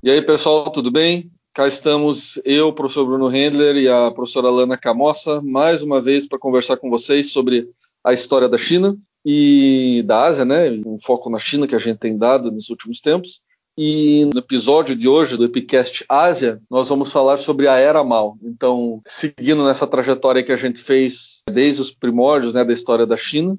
E aí, pessoal, tudo bem? Cá estamos eu, o professor Bruno Rendler e a professora Lana Camossa, mais uma vez para conversar com vocês sobre a história da China e da Ásia, né? Um foco na China que a gente tem dado nos últimos tempos. E no episódio de hoje do Epicast Ásia, nós vamos falar sobre a Era Mao. Então, seguindo nessa trajetória que a gente fez desde os primórdios né, da história da China,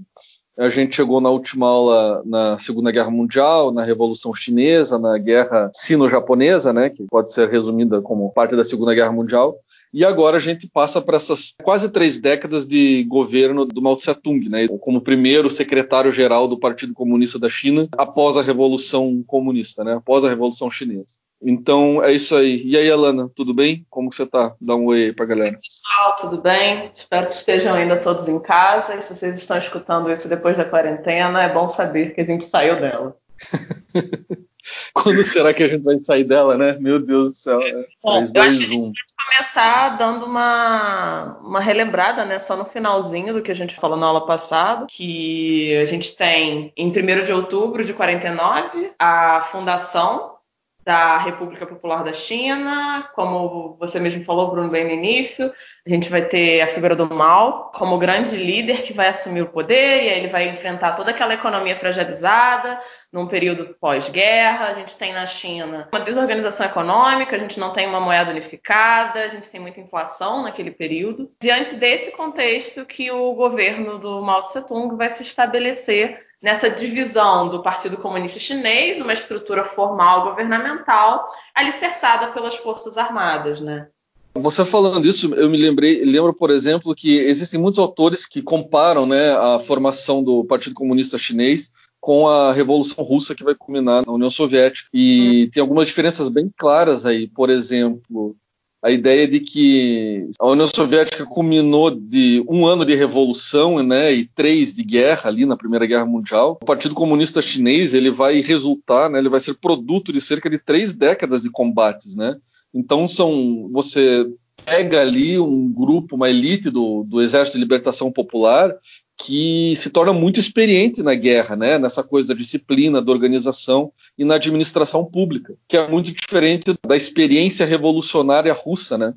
a gente chegou na última aula na Segunda Guerra Mundial, na Revolução Chinesa, na Guerra Sino-Japonesa, né, que pode ser resumida como parte da Segunda Guerra Mundial. E agora a gente passa para essas quase três décadas de governo do Mao Tse-tung, né, como primeiro secretário-geral do Partido Comunista da China após a Revolução Comunista, né, após a Revolução Chinesa. Então é isso aí. E aí, Alana, tudo bem? Como que você tá? Dá um oi aí pra galera. Oi, pessoal, tudo bem? Espero que estejam ainda todos em casa. E se vocês estão escutando isso depois da quarentena, é bom saber que a gente saiu dela. Quando será que a gente vai sair dela, né? Meu Deus do céu. É. Bom, 3, 2, eu acho 1. que a começar dando uma, uma relembrada, né? Só no finalzinho do que a gente falou na aula passada, que a gente tem em 1 de outubro de 49 a fundação da República Popular da China, como você mesmo falou, Bruno, bem no início, a gente vai ter a figura do Mao como grande líder que vai assumir o poder e aí ele vai enfrentar toda aquela economia fragilizada num período pós-guerra. A gente tem na China uma desorganização econômica, a gente não tem uma moeda unificada, a gente tem muita inflação naquele período. Diante desse contexto que o governo do Mao Tse Tung vai se estabelecer nessa divisão do Partido Comunista Chinês, uma estrutura formal governamental alicerçada pelas Forças Armadas, né? Você falando isso, eu me lembrei, lembro, por exemplo, que existem muitos autores que comparam né, a formação do Partido Comunista Chinês com a Revolução Russa que vai culminar na União Soviética. E hum. tem algumas diferenças bem claras aí. Por exemplo, a ideia de que a União Soviética culminou de um ano de revolução né, e três de guerra ali na Primeira Guerra Mundial. O Partido Comunista Chinês ele vai resultar, né, ele vai ser produto de cerca de três décadas de combates. Né? Então são você pega ali um grupo, uma elite do, do Exército de Libertação Popular que se torna muito experiente na guerra, né? nessa coisa da disciplina, da organização e na administração pública, que é muito diferente da experiência revolucionária russa, né?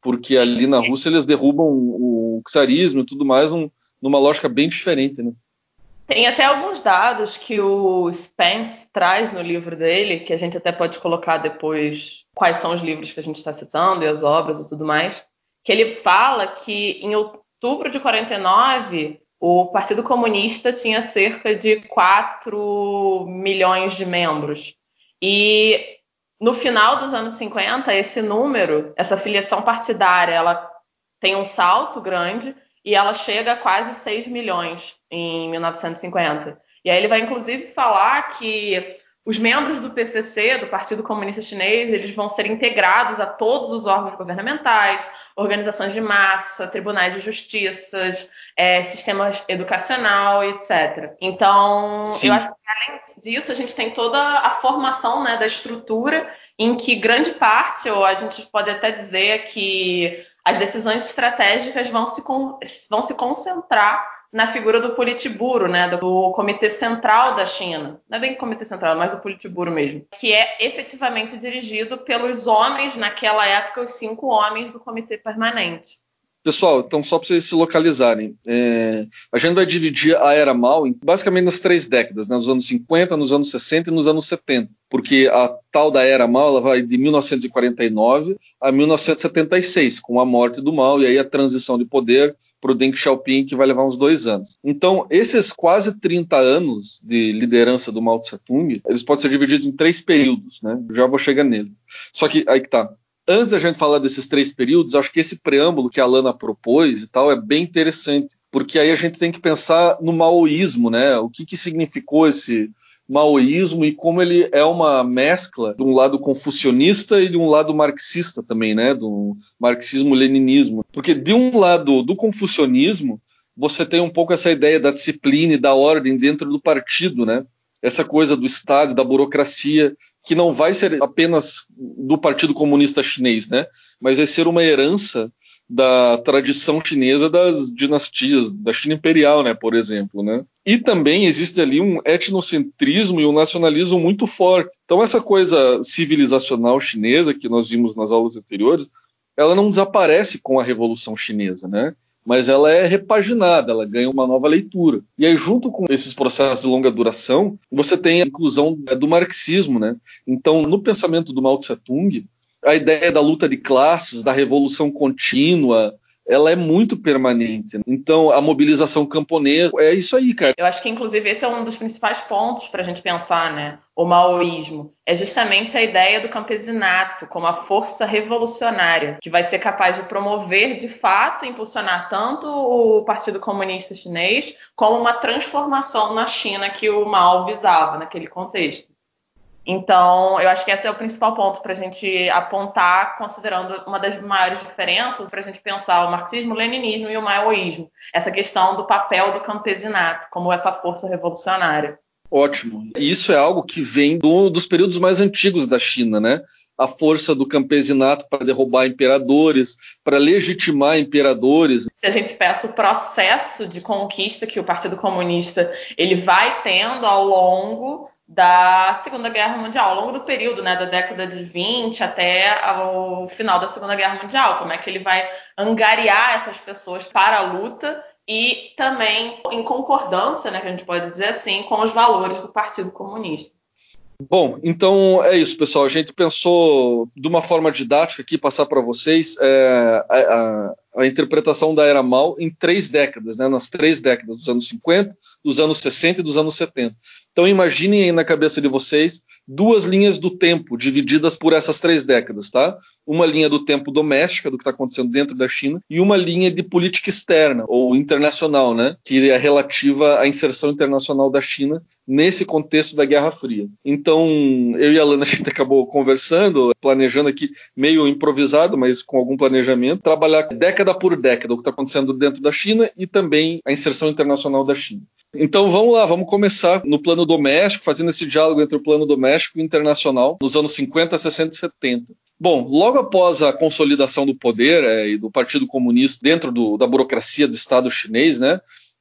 porque ali na Rússia eles derrubam o czarismo e tudo mais um, numa lógica bem diferente. Né? Tem até alguns dados que o Spence traz no livro dele, que a gente até pode colocar depois quais são os livros que a gente está citando e as obras e tudo mais, que ele fala que em outubro de 49 o Partido Comunista tinha cerca de 4 milhões de membros. E no final dos anos 50, esse número, essa filiação partidária, ela tem um salto grande e ela chega a quase 6 milhões em 1950. E aí ele vai inclusive falar que os membros do PCC, do Partido Comunista Chinês, eles vão ser integrados a todos os órgãos governamentais, organizações de massa, tribunais de justiça, é, sistemas educacional, etc. Então, Sim. eu acho que além disso, a gente tem toda a formação né, da estrutura em que grande parte, ou a gente pode até dizer que as decisões estratégicas vão se, vão se concentrar na figura do Politburo, né, do Comitê Central da China. Não é bem Comitê Central, mas o Politburo mesmo. Que é efetivamente dirigido pelos homens, naquela época, os cinco homens do Comitê Permanente. Pessoal, então só para vocês se localizarem, é, a gente vai dividir a Era Mal em, basicamente nas três décadas, né, nos anos 50, nos anos 60 e nos anos 70, porque a tal da Era Mal ela vai de 1949 a 1976, com a morte do Mao e aí a transição de poder para o Deng Xiaoping, que vai levar uns dois anos. Então, esses quase 30 anos de liderança do Mao Tse-tung, eles podem ser divididos em três períodos, né? Já vou chegar nele. Só que aí que tá antes da gente falar desses três períodos, acho que esse preâmbulo que a Lana propôs e tal é bem interessante, porque aí a gente tem que pensar no maoísmo, né? O que, que significou esse maoísmo e como ele é uma mescla de um lado confucionista e de um lado marxista também, né? Do marxismo-leninismo. Porque de um lado do confucionismo, você tem um pouco essa ideia da disciplina e da ordem dentro do partido, né? Essa coisa do Estado, da burocracia, que não vai ser apenas do Partido Comunista Chinês, né? Mas vai ser uma herança da tradição chinesa das dinastias, da China imperial, né, por exemplo, né? E também existe ali um etnocentrismo e um nacionalismo muito forte. Então essa coisa civilizacional chinesa que nós vimos nas aulas anteriores, ela não desaparece com a Revolução Chinesa, né? Mas ela é repaginada, ela ganha uma nova leitura. E aí, junto com esses processos de longa duração, você tem a inclusão do marxismo, né? Então, no pensamento do Mao Tse Tung, a ideia da luta de classes, da revolução contínua, ela é muito permanente. Então, a mobilização camponesa é isso aí, cara. Eu acho que, inclusive, esse é um dos principais pontos para a gente pensar, né? O maoísmo. É justamente a ideia do campesinato como a força revolucionária que vai ser capaz de promover, de fato, impulsionar tanto o Partido Comunista Chinês como uma transformação na China que o Mao visava naquele contexto. Então, eu acho que esse é o principal ponto para a gente apontar, considerando uma das maiores diferenças para a gente pensar o marxismo, o leninismo e o maoísmo. Essa questão do papel do campesinato como essa força revolucionária. Ótimo. E isso é algo que vem do, dos períodos mais antigos da China, né? A força do campesinato para derrubar imperadores, para legitimar imperadores. Se a gente pensa o processo de conquista que o Partido Comunista ele vai tendo ao longo da Segunda Guerra Mundial, ao longo do período, né, da década de 20 até o final da Segunda Guerra Mundial, como é que ele vai angariar essas pessoas para a luta e também em concordância, né, que a gente pode dizer assim, com os valores do Partido Comunista. Bom, então é isso, pessoal. A gente pensou de uma forma didática aqui passar para vocês é, a, a, a, interpretação da era mal em três décadas, né, nas três décadas dos anos 50, dos anos 60 e dos anos 70. Então imaginem aí na cabeça de vocês duas linhas do tempo divididas por essas três décadas, tá? Uma linha do tempo doméstica, do que está acontecendo dentro da China, e uma linha de política externa ou internacional, né? Que é relativa à inserção internacional da China nesse contexto da Guerra Fria. Então eu e a Lana a gente acabou conversando, planejando aqui meio improvisado, mas com algum planejamento, trabalhar década por década o que está acontecendo dentro da China e também a inserção internacional da China. Então vamos lá, vamos começar no plano doméstico, fazendo esse diálogo entre o plano doméstico e internacional nos anos 50, 60 e 70. Bom, logo após a consolidação do poder é, e do Partido Comunista dentro do, da burocracia do Estado chinês, né,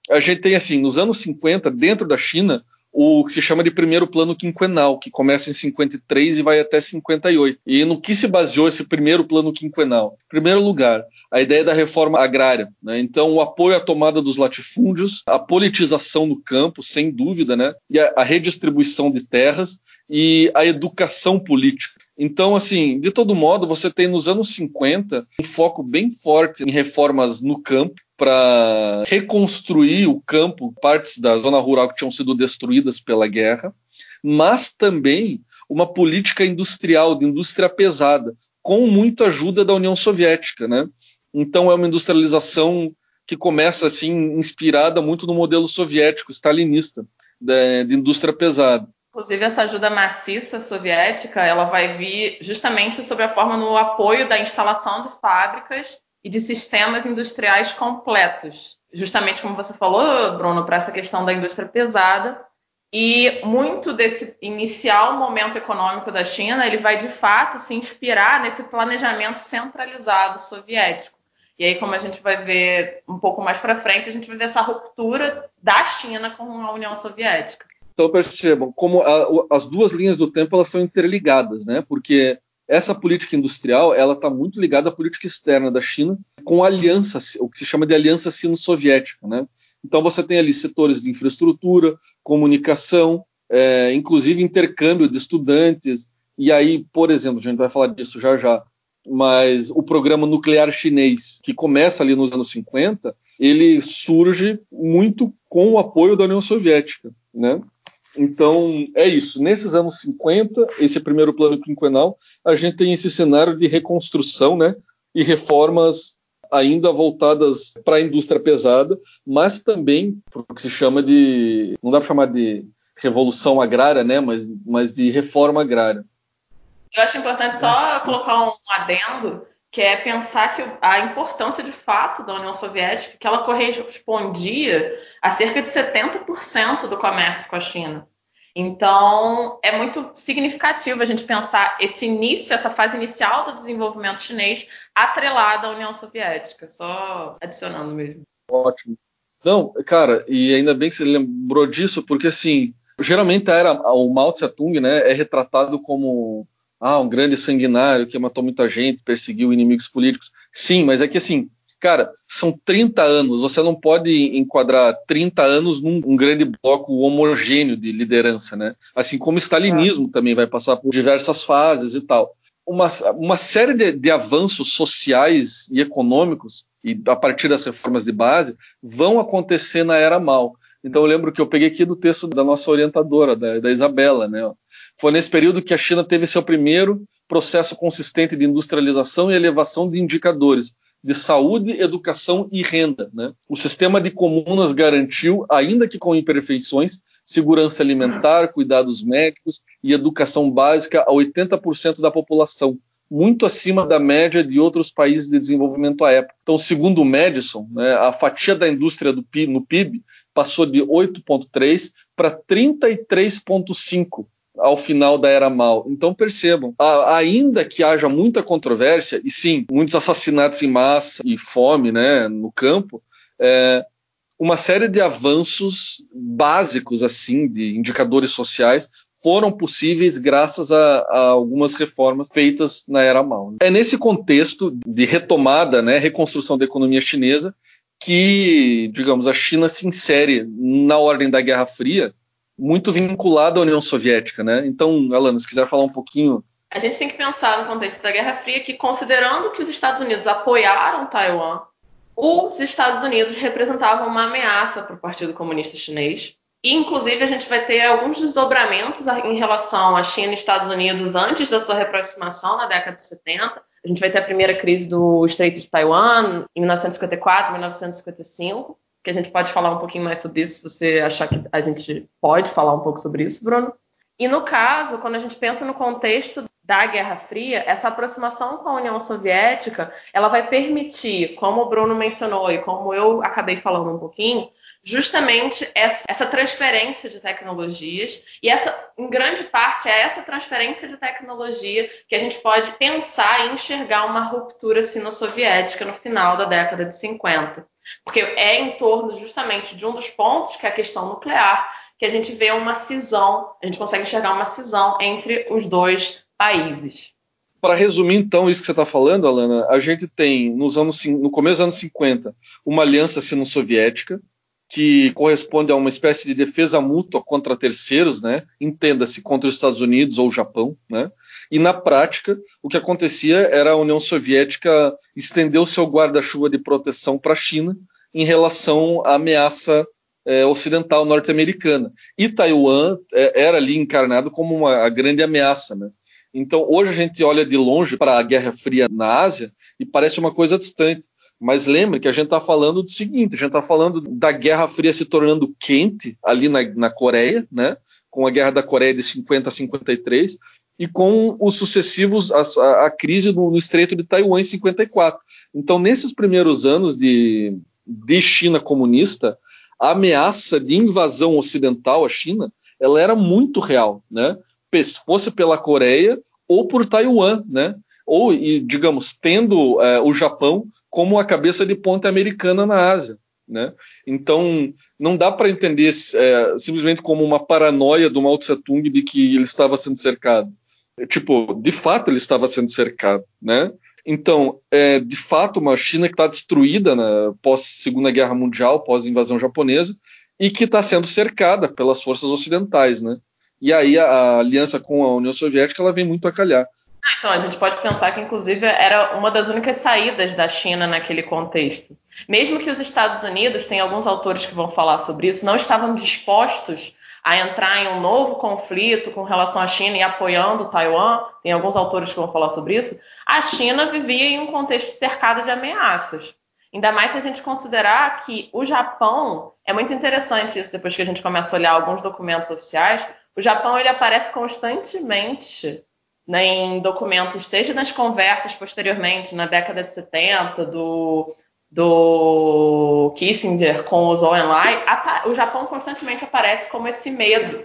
a gente tem assim, nos anos 50, dentro da China, o que se chama de primeiro plano quinquenal, que começa em 53 e vai até 58. E no que se baseou esse primeiro plano quinquenal? Em primeiro lugar, a ideia da reforma agrária. Né? Então, o apoio à tomada dos latifúndios, a politização do campo, sem dúvida, né? e a, a redistribuição de terras e a educação política. Então, assim, de todo modo, você tem nos anos 50 um foco bem forte em reformas no campo, para reconstruir o campo, partes da zona rural que tinham sido destruídas pela guerra, mas também uma política industrial, de indústria pesada, com muita ajuda da União Soviética, né? Então é uma industrialização que começa assim inspirada muito no modelo soviético stalinista de, de indústria pesada. Inclusive essa ajuda maciça soviética, ela vai vir justamente sobre a forma no apoio da instalação de fábricas e de sistemas industriais completos. Justamente como você falou, Bruno, para essa questão da indústria pesada. E muito desse inicial momento econômico da China, ele vai de fato se inspirar nesse planejamento centralizado soviético. E aí, como a gente vai ver um pouco mais para frente, a gente vai ver essa ruptura da China com a União Soviética. Então percebam como a, as duas linhas do tempo elas são interligadas, né? Porque essa política industrial ela está muito ligada à política externa da China com a aliança, o que se chama de aliança sino-soviética. Né? Então você tem ali setores de infraestrutura, comunicação, é, inclusive intercâmbio de estudantes. E aí, por exemplo, a gente vai falar disso já já, mas o programa nuclear chinês, que começa ali nos anos 50, ele surge muito com o apoio da União Soviética. Né? Então, é isso. Nesses anos 50, esse primeiro plano quinquenal, a gente tem esse cenário de reconstrução né, e reformas ainda voltadas para a indústria pesada, mas também para o que se chama de. não dá para chamar de revolução agrária, né, mas, mas de reforma agrária. Eu acho importante só colocar um adendo, que é pensar que a importância de fato da União Soviética, que ela correspondia a cerca de 70% do comércio com a China. Então, é muito significativo a gente pensar esse início, essa fase inicial do desenvolvimento chinês atrelada à União Soviética, só adicionando mesmo. Ótimo. Não, cara, e ainda bem que você lembrou disso, porque assim, geralmente era o Mao Tse Tung, né, é retratado como ah, um grande sanguinário que matou muita gente, perseguiu inimigos políticos. Sim, mas é que assim, cara, são 30 anos, você não pode enquadrar 30 anos num um grande bloco homogêneo de liderança, né? Assim como o stalinismo é. também vai passar por diversas fases e tal. Uma, uma série de, de avanços sociais e econômicos, e a partir das reformas de base, vão acontecer na era Mao. Então eu lembro que eu peguei aqui do texto da nossa orientadora, da, da Isabela, né? Foi nesse período que a China teve seu primeiro processo consistente de industrialização e elevação de indicadores de saúde, educação e renda. Né? O sistema de comunas garantiu, ainda que com imperfeições, segurança alimentar, cuidados médicos e educação básica a 80% da população, muito acima da média de outros países de desenvolvimento à época. Então, segundo o Madison, né, a fatia da indústria PIB, no PIB passou de 8,3 para 33,5 ao final da era Mao. Então percebam, ainda que haja muita controvérsia, e sim, muitos assassinatos em massa e fome né, no campo, é, uma série de avanços básicos assim de indicadores sociais foram possíveis graças a, a, algumas reformas feitas na era Mao. É nesse contexto de retomada, né, reconstrução da economia chinesa, que, digamos, a China se insere na ordem da Guerra Fria muito vinculado à União Soviética, né? Então, Alana, se quiser falar um pouquinho. A gente tem que pensar no contexto da Guerra Fria que, considerando que os Estados Unidos apoiaram Taiwan, os Estados Unidos representavam uma ameaça para o Partido Comunista Chinês. E, inclusive, a gente vai ter alguns desdobramentos em relação à China e Estados Unidos antes da sua reaproximação na década de 70. A gente vai ter a primeira crise do Estreito de Taiwan em 1954, 1955 que a gente pode falar um pouquinho mais sobre isso, se você achar que a gente pode falar um pouco sobre isso, Bruno. E no caso, quando a gente pensa no contexto da Guerra Fria, essa aproximação com a União Soviética, ela vai permitir, como o Bruno mencionou e como eu acabei falando um pouquinho, justamente essa, transferência de tecnologias e essa, em grande parte, é essa transferência de tecnologia que a gente pode pensar e enxergar uma ruptura sino-soviética no final da década de 50. Porque é em torno justamente de um dos pontos, que é a questão nuclear, que a gente vê uma cisão, a gente consegue enxergar uma cisão entre os dois países. Para resumir, então, isso que você está falando, Alana, a gente tem, nos anos, no começo dos anos 50, uma aliança sino-soviética, que corresponde a uma espécie de defesa mútua contra terceiros, né? Entenda-se contra os Estados Unidos ou o Japão, né? E na prática, o que acontecia era a União Soviética estender o seu guarda-chuva de proteção para a China em relação à ameaça é, ocidental norte-americana. E Taiwan é, era ali encarnado como uma grande ameaça, né? Então, hoje a gente olha de longe para a Guerra Fria na Ásia e parece uma coisa distante. Mas lembre que a gente está falando do seguinte: a gente está falando da Guerra Fria se tornando quente ali na, na Coreia, né? com a Guerra da Coreia de 50 a 53, e com os sucessivos, a, a crise no, no, Estreito de Taiwan em 54. Então, nesses primeiros anos de, de China comunista, a ameaça de invasão ocidental à China, ela era muito real, né? Fosse pela Coreia ou por Taiwan, né? ou, e, digamos, tendo é, o Japão como a cabeça de ponte americana na Ásia. Né? Então, não dá para entender é, simplesmente como uma paranoia do Mao Tse Tung de que ele estava sendo cercado. Tipo, de fato ele estava sendo cercado. Né? Então, é de fato uma China que está destruída na pós Segunda Guerra Mundial, pós invasão japonesa, e que está sendo cercada pelas forças ocidentais, né? E aí a, a, aliança com a União Soviética ela vem muito a calhar. Então, a gente pode pensar que, inclusive, era uma das únicas saídas da China naquele contexto. Mesmo que os Estados Unidos, tem alguns autores que vão falar sobre isso, não estavam dispostos a entrar em um novo conflito com relação à China e apoiando Taiwan, tem alguns autores que vão falar sobre isso, a China vivia em um contexto cercado de ameaças. Ainda mais se a gente considerar que o Japão, é muito interessante isso depois que a gente começa a olhar alguns documentos oficiais, o Japão ele aparece constantemente né, em documentos, seja nas conversas posteriormente, na década de 70, do, do Kissinger com o Zhou Enlai, o Japão constantemente aparece como esse medo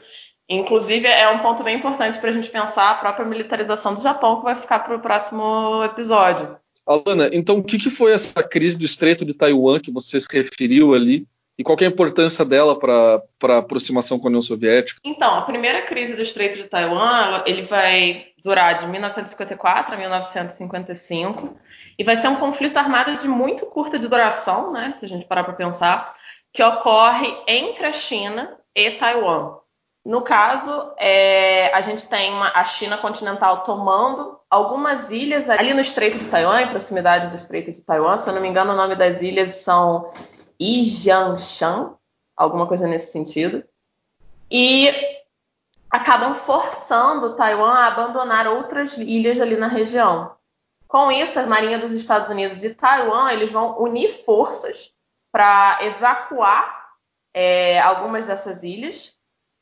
Inclusive, é um ponto bem importante para a gente pensar a própria militarização do Japão, que vai ficar para o próximo episódio. Alana, então o que, que foi essa crise do Estreito de Taiwan que você se referiu ali? E qual é a importância dela para a aproximação com a União Soviética? Então, a primeira crise do Estreito de Taiwan, ele vai durar de 1954 a 1955 e vai ser um conflito armado de muito curta duração, né, se a gente parar para pensar, que ocorre entre a China e Taiwan. No caso, é, a gente tem uma, a China continental tomando algumas ilhas ali no Estreito de Taiwan, em proximidade do Estreito de Taiwan. Se eu não me engano, o nome das ilhas são Ijianshan, alguma coisa nesse sentido. E acabam forçando Taiwan a abandonar outras ilhas ali na região. Com isso, a Marinha dos Estados Unidos e Taiwan eles vão unir forças para evacuar é, algumas dessas ilhas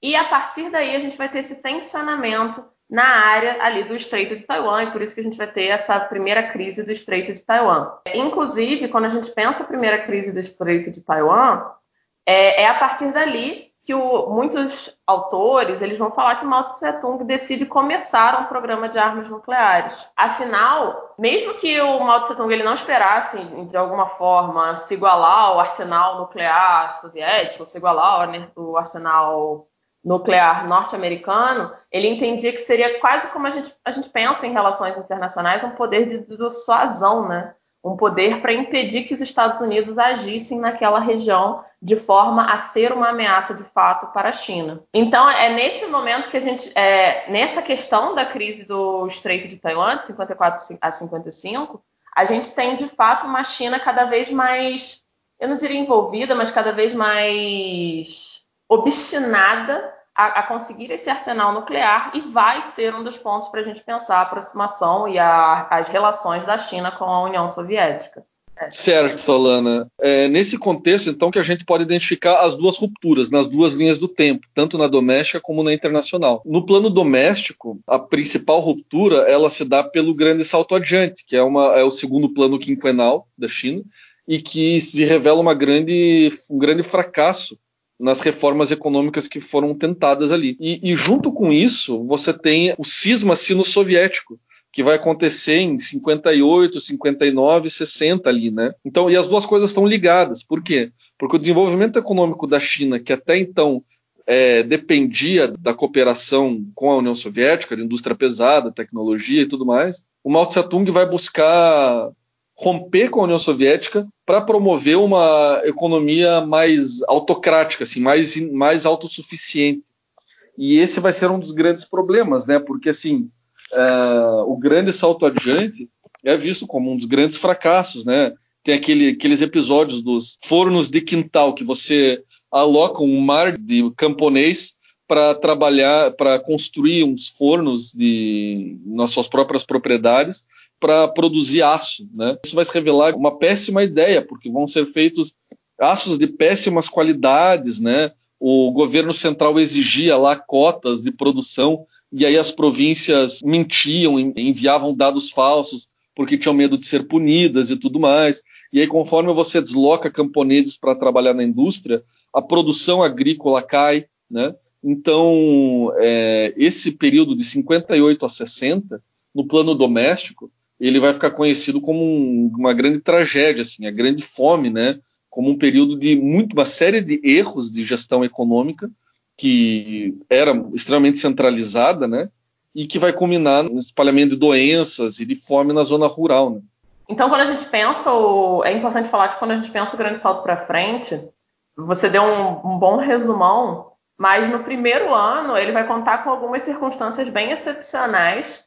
e a partir daí a gente vai ter esse tensionamento na área ali do Estreito de Taiwan, e por isso que a gente vai ter essa primeira crise do Estreito de Taiwan. Inclusive, quando a gente pensa a primeira crise do Estreito de Taiwan, é, é a partir dali que o, muitos autores eles vão falar que Mao Tse Tung decide começar um programa de armas nucleares. Afinal, mesmo que o Mao Tse Tung ele não esperasse de alguma forma se igualar ao arsenal nuclear soviético, se igualar ao arsenal nuclear norte-americano, ele entendia que seria quase como a gente, a gente pensa em relações internacionais, um poder de dissuasão, né? um poder para impedir que os Estados Unidos agissem naquela região de forma a ser uma ameaça de fato para a China. Então é nesse momento que a gente, é, nessa questão da crise do Estreito de Taiwan, de 54 a 55, a gente tem de fato uma China cada vez mais, eu não diria envolvida, mas cada vez mais obstinada a, a, conseguir esse arsenal nuclear e vai ser um dos pontos para a gente pensar a aproximação e a, as relações da China com a União Soviética. É. Certo, Alana. É nesse contexto, então, que a gente pode identificar as duas rupturas, nas duas linhas do tempo, tanto na doméstica como na internacional. No plano doméstico, a principal ruptura ela se dá pelo grande salto adiante, que é, uma, é o segundo plano quinquenal da China, e que se revela uma grande, um grande fracasso nas reformas econômicas que foram tentadas ali. E, e junto com isso, você tem o cisma sino-soviético, que vai acontecer em 58, 59, 60 ali, né? Então, e as duas coisas estão ligadas. Por quê? Porque o desenvolvimento econômico da China, que até então é, dependia da cooperação com a União Soviética, de indústria pesada, tecnologia e tudo mais, o Mao Tse Tung vai buscar romper com a União Soviética para promover uma economia mais autocrática, assim, mais, mais autossuficiente. E esse vai ser um dos grandes problemas, né? Porque assim, uh, o grande salto adiante é visto como um dos grandes fracassos, né? Tem aquele, aqueles episódios dos fornos de quintal que você aloca um mar de camponês para trabalhar, para construir uns fornos de, nas suas próprias propriedades para produzir aço. Né? Isso vai se revelar uma péssima ideia, porque vão ser feitos aços de péssimas qualidades. Né? O governo central exigia lá cotas de produção e aí as províncias mentiam, enviavam dados falsos porque tinham medo de ser punidas e tudo mais. E aí, conforme você desloca camponeses para trabalhar na indústria, a produção agrícola cai, né? Então, é, esse período de 58 a 60, no plano doméstico, ele vai ficar conhecido como um, uma grande tragédia, assim, a grande fome, né? Como um período de muito, uma série de erros de gestão econômica que era extremamente centralizada, né? E que vai culminar no espalhamento de doenças e de fome na zona rural, né? Então, quando a gente pensa, é importante falar que quando a gente pensa o grande salto para frente, você deu um, um bom resumão, mas no primeiro ano ele vai contar com algumas circunstâncias bem excepcionais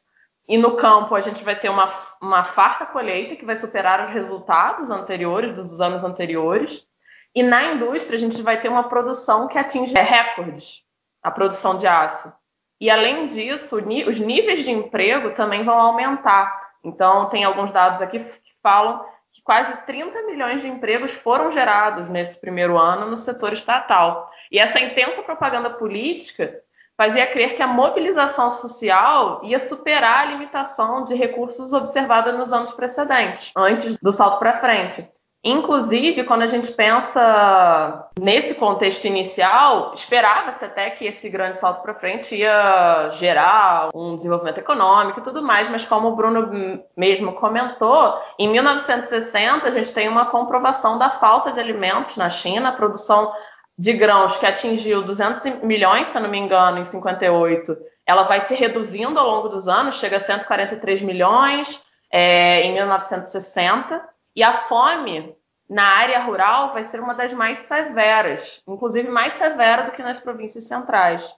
e no campo a gente vai ter uma, uma farta colheita que vai superar os resultados anteriores, dos anos anteriores. E na indústria a gente vai ter uma produção que atinge recordes, a produção de aço. E além disso, os níveis de emprego também vão aumentar. Então, tem alguns dados aqui que falam que quase 30 milhões de empregos foram gerados nesse primeiro ano no setor estatal. E essa intensa propaganda política fazia crer que a mobilização social ia superar a limitação de recursos observada nos anos precedentes, antes do salto para frente. Inclusive, quando a gente pensa nesse contexto inicial, esperava-se até que esse grande salto para frente ia gerar um desenvolvimento econômico e tudo mais, mas como o Bruno mesmo comentou, em 1960 a gente tem uma comprovação da falta de alimentos na China, a produção de grãos que atingiu 200 milhões, se não me engano, em 58, ela vai se reduzindo ao longo dos anos, chega a 143 milhões é, em 1960. E a fome na área rural vai ser uma das mais severas, inclusive mais severa do que nas províncias centrais.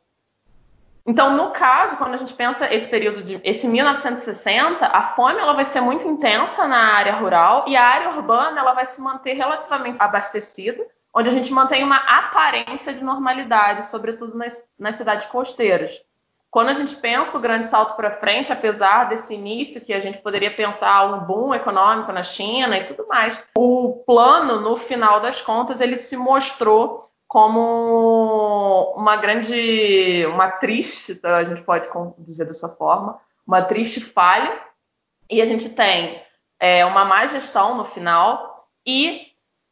Então, no caso, quando a gente pensa esse período de esse 1960, a fome ela vai ser muito intensa na área rural e a área urbana ela vai se manter relativamente abastecida, onde a gente mantém uma aparência de normalidade, sobretudo nas, nas cidades costeiras. Quando a gente pensa o grande salto para frente, apesar desse início que a gente poderia pensar um boom econômico na China e tudo mais, o plano, no final das contas, ele se mostrou como uma grande, uma triste, tá? a gente pode dizer dessa forma, uma triste falha. E a gente tem é, uma má gestão no final e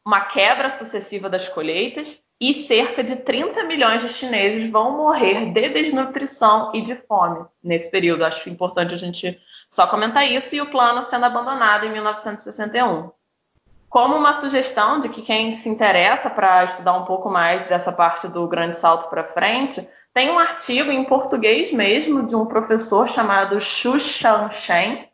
uma quebra sucessiva das colheitas e cerca de 30 milhões de chineses vão morrer de desnutrição e de fome nesse período. Acho importante a gente só comentar isso e o plano sendo abandonado em 1961. Como uma sugestão de que quem se interessa para estudar um pouco mais dessa parte do grande salto para frente, tem um artigo em português mesmo de um professor chamado Xu Shen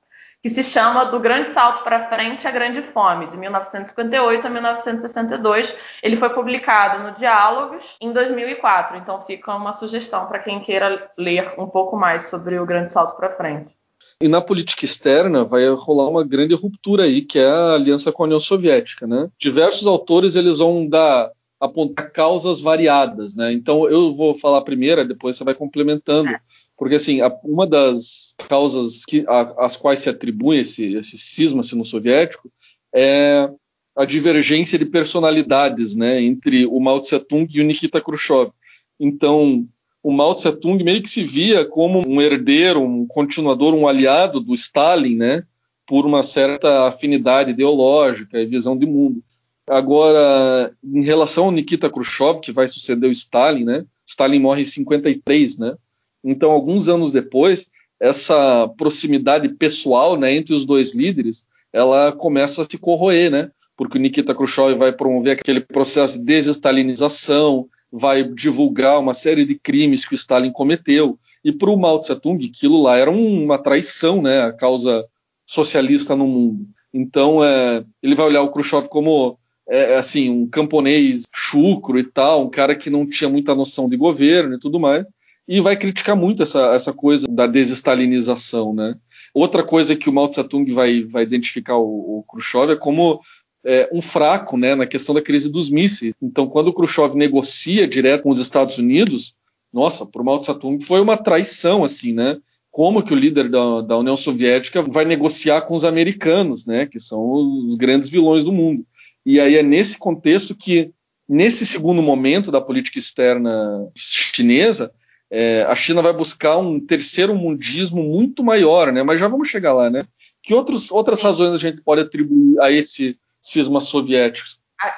que se chama Do Grande Salto para Frente à Grande Fome, de 1958 a 1962. Ele foi publicado no Diálogos em 2004, então fica uma sugestão para quem queira ler um pouco mais sobre o Grande Salto para Frente. E na política externa vai rolar uma grande ruptura aí, que é a aliança com a União Soviética, né? Diversos autores eles vão dar apontar causas variadas, né? Então eu vou falar primeiro, depois você vai complementando. É porque, assim, uma das causas que, a, às quais se atribui esse, esse cisma sino-soviético é a divergência de personalidades né, entre o Mao Tse-tung e o Nikita Khrushchev. Então, o Mao Tse-tung meio que se via como um herdeiro, um continuador, um aliado do Stalin, né, por uma certa afinidade ideológica e visão de mundo. Agora, em relação ao Nikita Khrushchev, que vai suceder o Stalin, né, Stalin morre em 53, né, então, alguns anos depois, essa proximidade pessoal né, entre os dois líderes, ela começa a se corroer, né? Porque o Nikita Khrushchev vai promover aquele processo de desestalinização, vai divulgar uma série de crimes que o Stalin cometeu. E para o Mao Tse-tung, aquilo lá era uma traição, né? A causa socialista no mundo. Então, é, ele vai olhar o Khrushchev como é, assim um camponês chucro e tal, um cara que não tinha muita noção de governo e tudo mais e vai criticar muito essa, essa coisa da desestalinização, né? Outra coisa que o Mao Tse Tung vai, vai identificar o, o Khrushchev é como é, um fraco né, na questão da crise dos mísseis. Então, quando o Khrushchev negocia direto com os Estados Unidos, nossa, para o Mao Tse Tung foi uma traição, assim, né? Como que o líder da, da, União Soviética vai negociar com os americanos, né? Que são os grandes vilões do mundo. E aí é nesse contexto que, nesse segundo momento da política externa chinesa, é, a China vai buscar um terceiro mundismo muito maior, né? Mas já vamos chegar lá, né? Que outros, outras razões a gente pode atribuir a esse cisma soviético?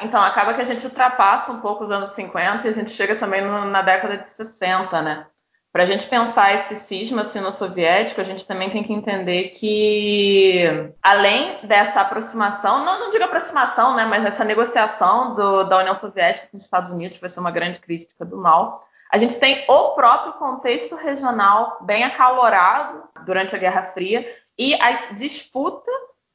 Então, acaba que a gente ultrapassa um pouco os anos 50 e a gente chega também no, na década de 60, né? Para a gente pensar esse cisma sino-soviético, a gente também tem que entender que, além dessa aproximação, não, não digo aproximação, né, mas essa negociação do, da União Soviética com os Estados Unidos, vai ser uma grande crítica do mal, a gente tem o próprio contexto regional bem acalorado durante a Guerra Fria e a disputa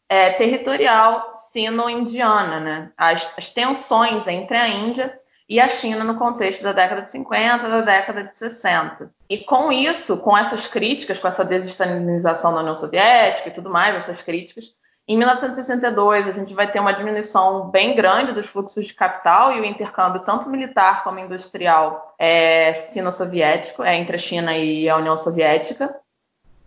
é, territorial sino-indiana, né? As, as, tensões entre a Índia e a China no contexto da década de 50, da década de 60. E com isso, com essas críticas, com essa desestabilização da União Soviética e tudo mais, essas críticas, em 1962, a gente vai ter uma diminuição bem grande dos fluxos de capital e o intercâmbio, tanto militar como industrial, é, sino-soviético, é, entre a China e a União Soviética.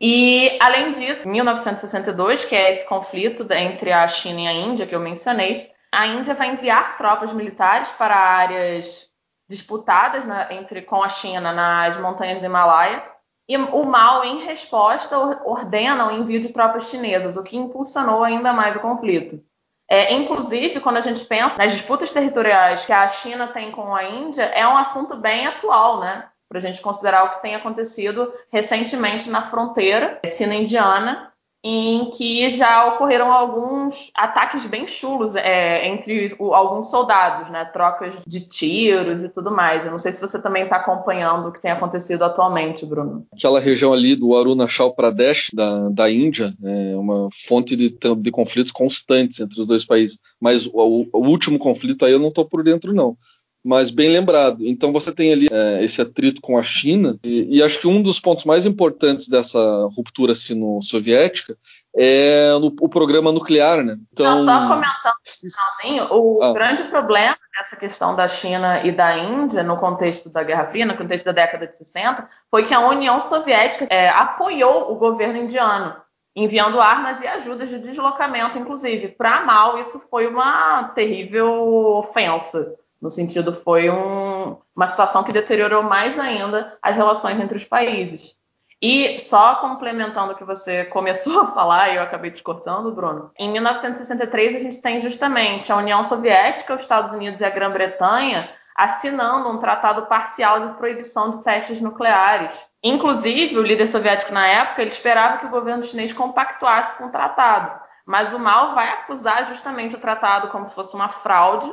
E, além disso, em 1962, que é esse conflito entre a China e a Índia que eu mencionei, a Índia vai enviar tropas militares para áreas disputadas na, entre, com a China nas montanhas do Himalaia e o Mao, em resposta, ordena o envio de tropas chinesas, o que impulsionou ainda mais o conflito. É, inclusive, quando a gente pensa nas disputas territoriais que a China tem com a Índia, é um assunto bem atual, né? Para a gente considerar o que tem acontecido recentemente na fronteira sino-indiana em que já ocorreram alguns ataques bem chulos é, entre o, alguns soldados, né? Trocas de tiros e tudo mais. Eu não sei se você também está acompanhando o que tem acontecido atualmente, Bruno. Aquela região ali do Arunachal Pradesh, da, da Índia, é uma fonte de, de conflitos constantes entre os dois países. Mas o, o último conflito aí eu não estou por dentro, não mas bem lembrado. Então você tem ali é, esse atrito com a China, e, e, acho que um dos pontos mais importantes dessa ruptura sino-soviética é no, o programa nuclear, né? Então, Não, só comentando finalzinho, o ah. grande problema dessa questão da China e da Índia no contexto da Guerra Fria, no contexto da década de 60, foi que a União Soviética é, apoiou o governo indiano enviando armas e ajudas de deslocamento, inclusive. Para Mao, isso foi uma terrível ofensa. No sentido, foi um, uma situação que deteriorou mais ainda as relações entre os países. E só complementando o que você começou a falar, e eu acabei te cortando, Bruno, em 1963 a gente tem justamente a União Soviética, os Estados Unidos e a Grã-Bretanha assinando um tratado parcial de proibição de testes nucleares. Inclusive, o líder soviético na época ele esperava que o governo chinês compactuasse com o tratado, mas o Mao vai acusar justamente o tratado como se fosse uma fraude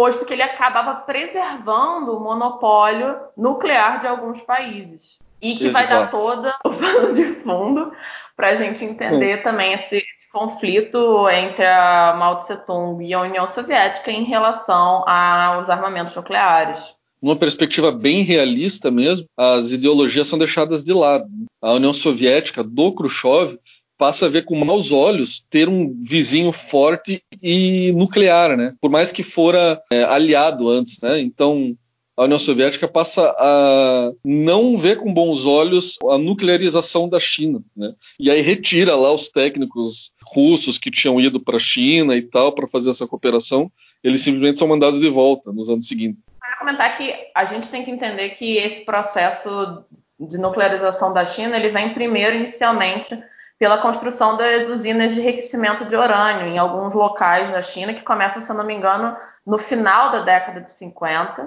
posto que ele acabava preservando o monopólio nuclear de alguns países. E que Exato. vai dar toda o pano de fundo para a gente entender hum. também esse, esse, conflito entre a Mao Tse Tung e a União Soviética em relação aos armamentos nucleares. Numa perspectiva bem realista mesmo, as ideologias são deixadas de lado. A União Soviética, do Khrushchev, passa a ver com maus olhos ter um vizinho forte e nuclear, né? Por mais que fora é, aliado antes, né? Então a União Soviética passa a não ver com bons olhos a nuclearização da China, né? E aí retira lá os técnicos russos que tinham ido para a China e tal para fazer essa cooperação, eles simplesmente são mandados de volta nos anos seguintes. Para comentar que a gente tem que entender que esse processo de nuclearização da China ele vem primeiro inicialmente pela construção das usinas de enriquecimento de urânio em alguns locais da China, que começa, se eu não me engano, no final da década de 50.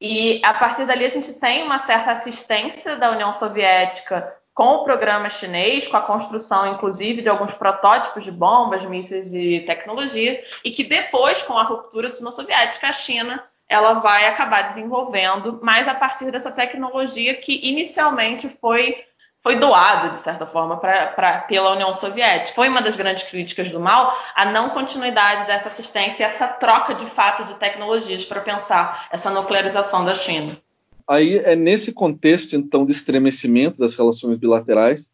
E a partir dali a gente tem uma certa assistência da União Soviética com o programa chinês, com a construção, inclusive, de alguns protótipos de bombas, mísseis e tecnologias, e que depois, com a ruptura sino-soviética, a China ela vai acabar desenvolvendo, mas a partir dessa tecnologia que inicialmente foi foi doado, de certa forma, pra, pra, pela União Soviética. Foi uma das grandes críticas do mal a não continuidade dessa assistência e essa troca de fato de tecnologias para pensar essa nuclearização da China. Aí é nesse contexto, então, de estremecimento das relações bilaterais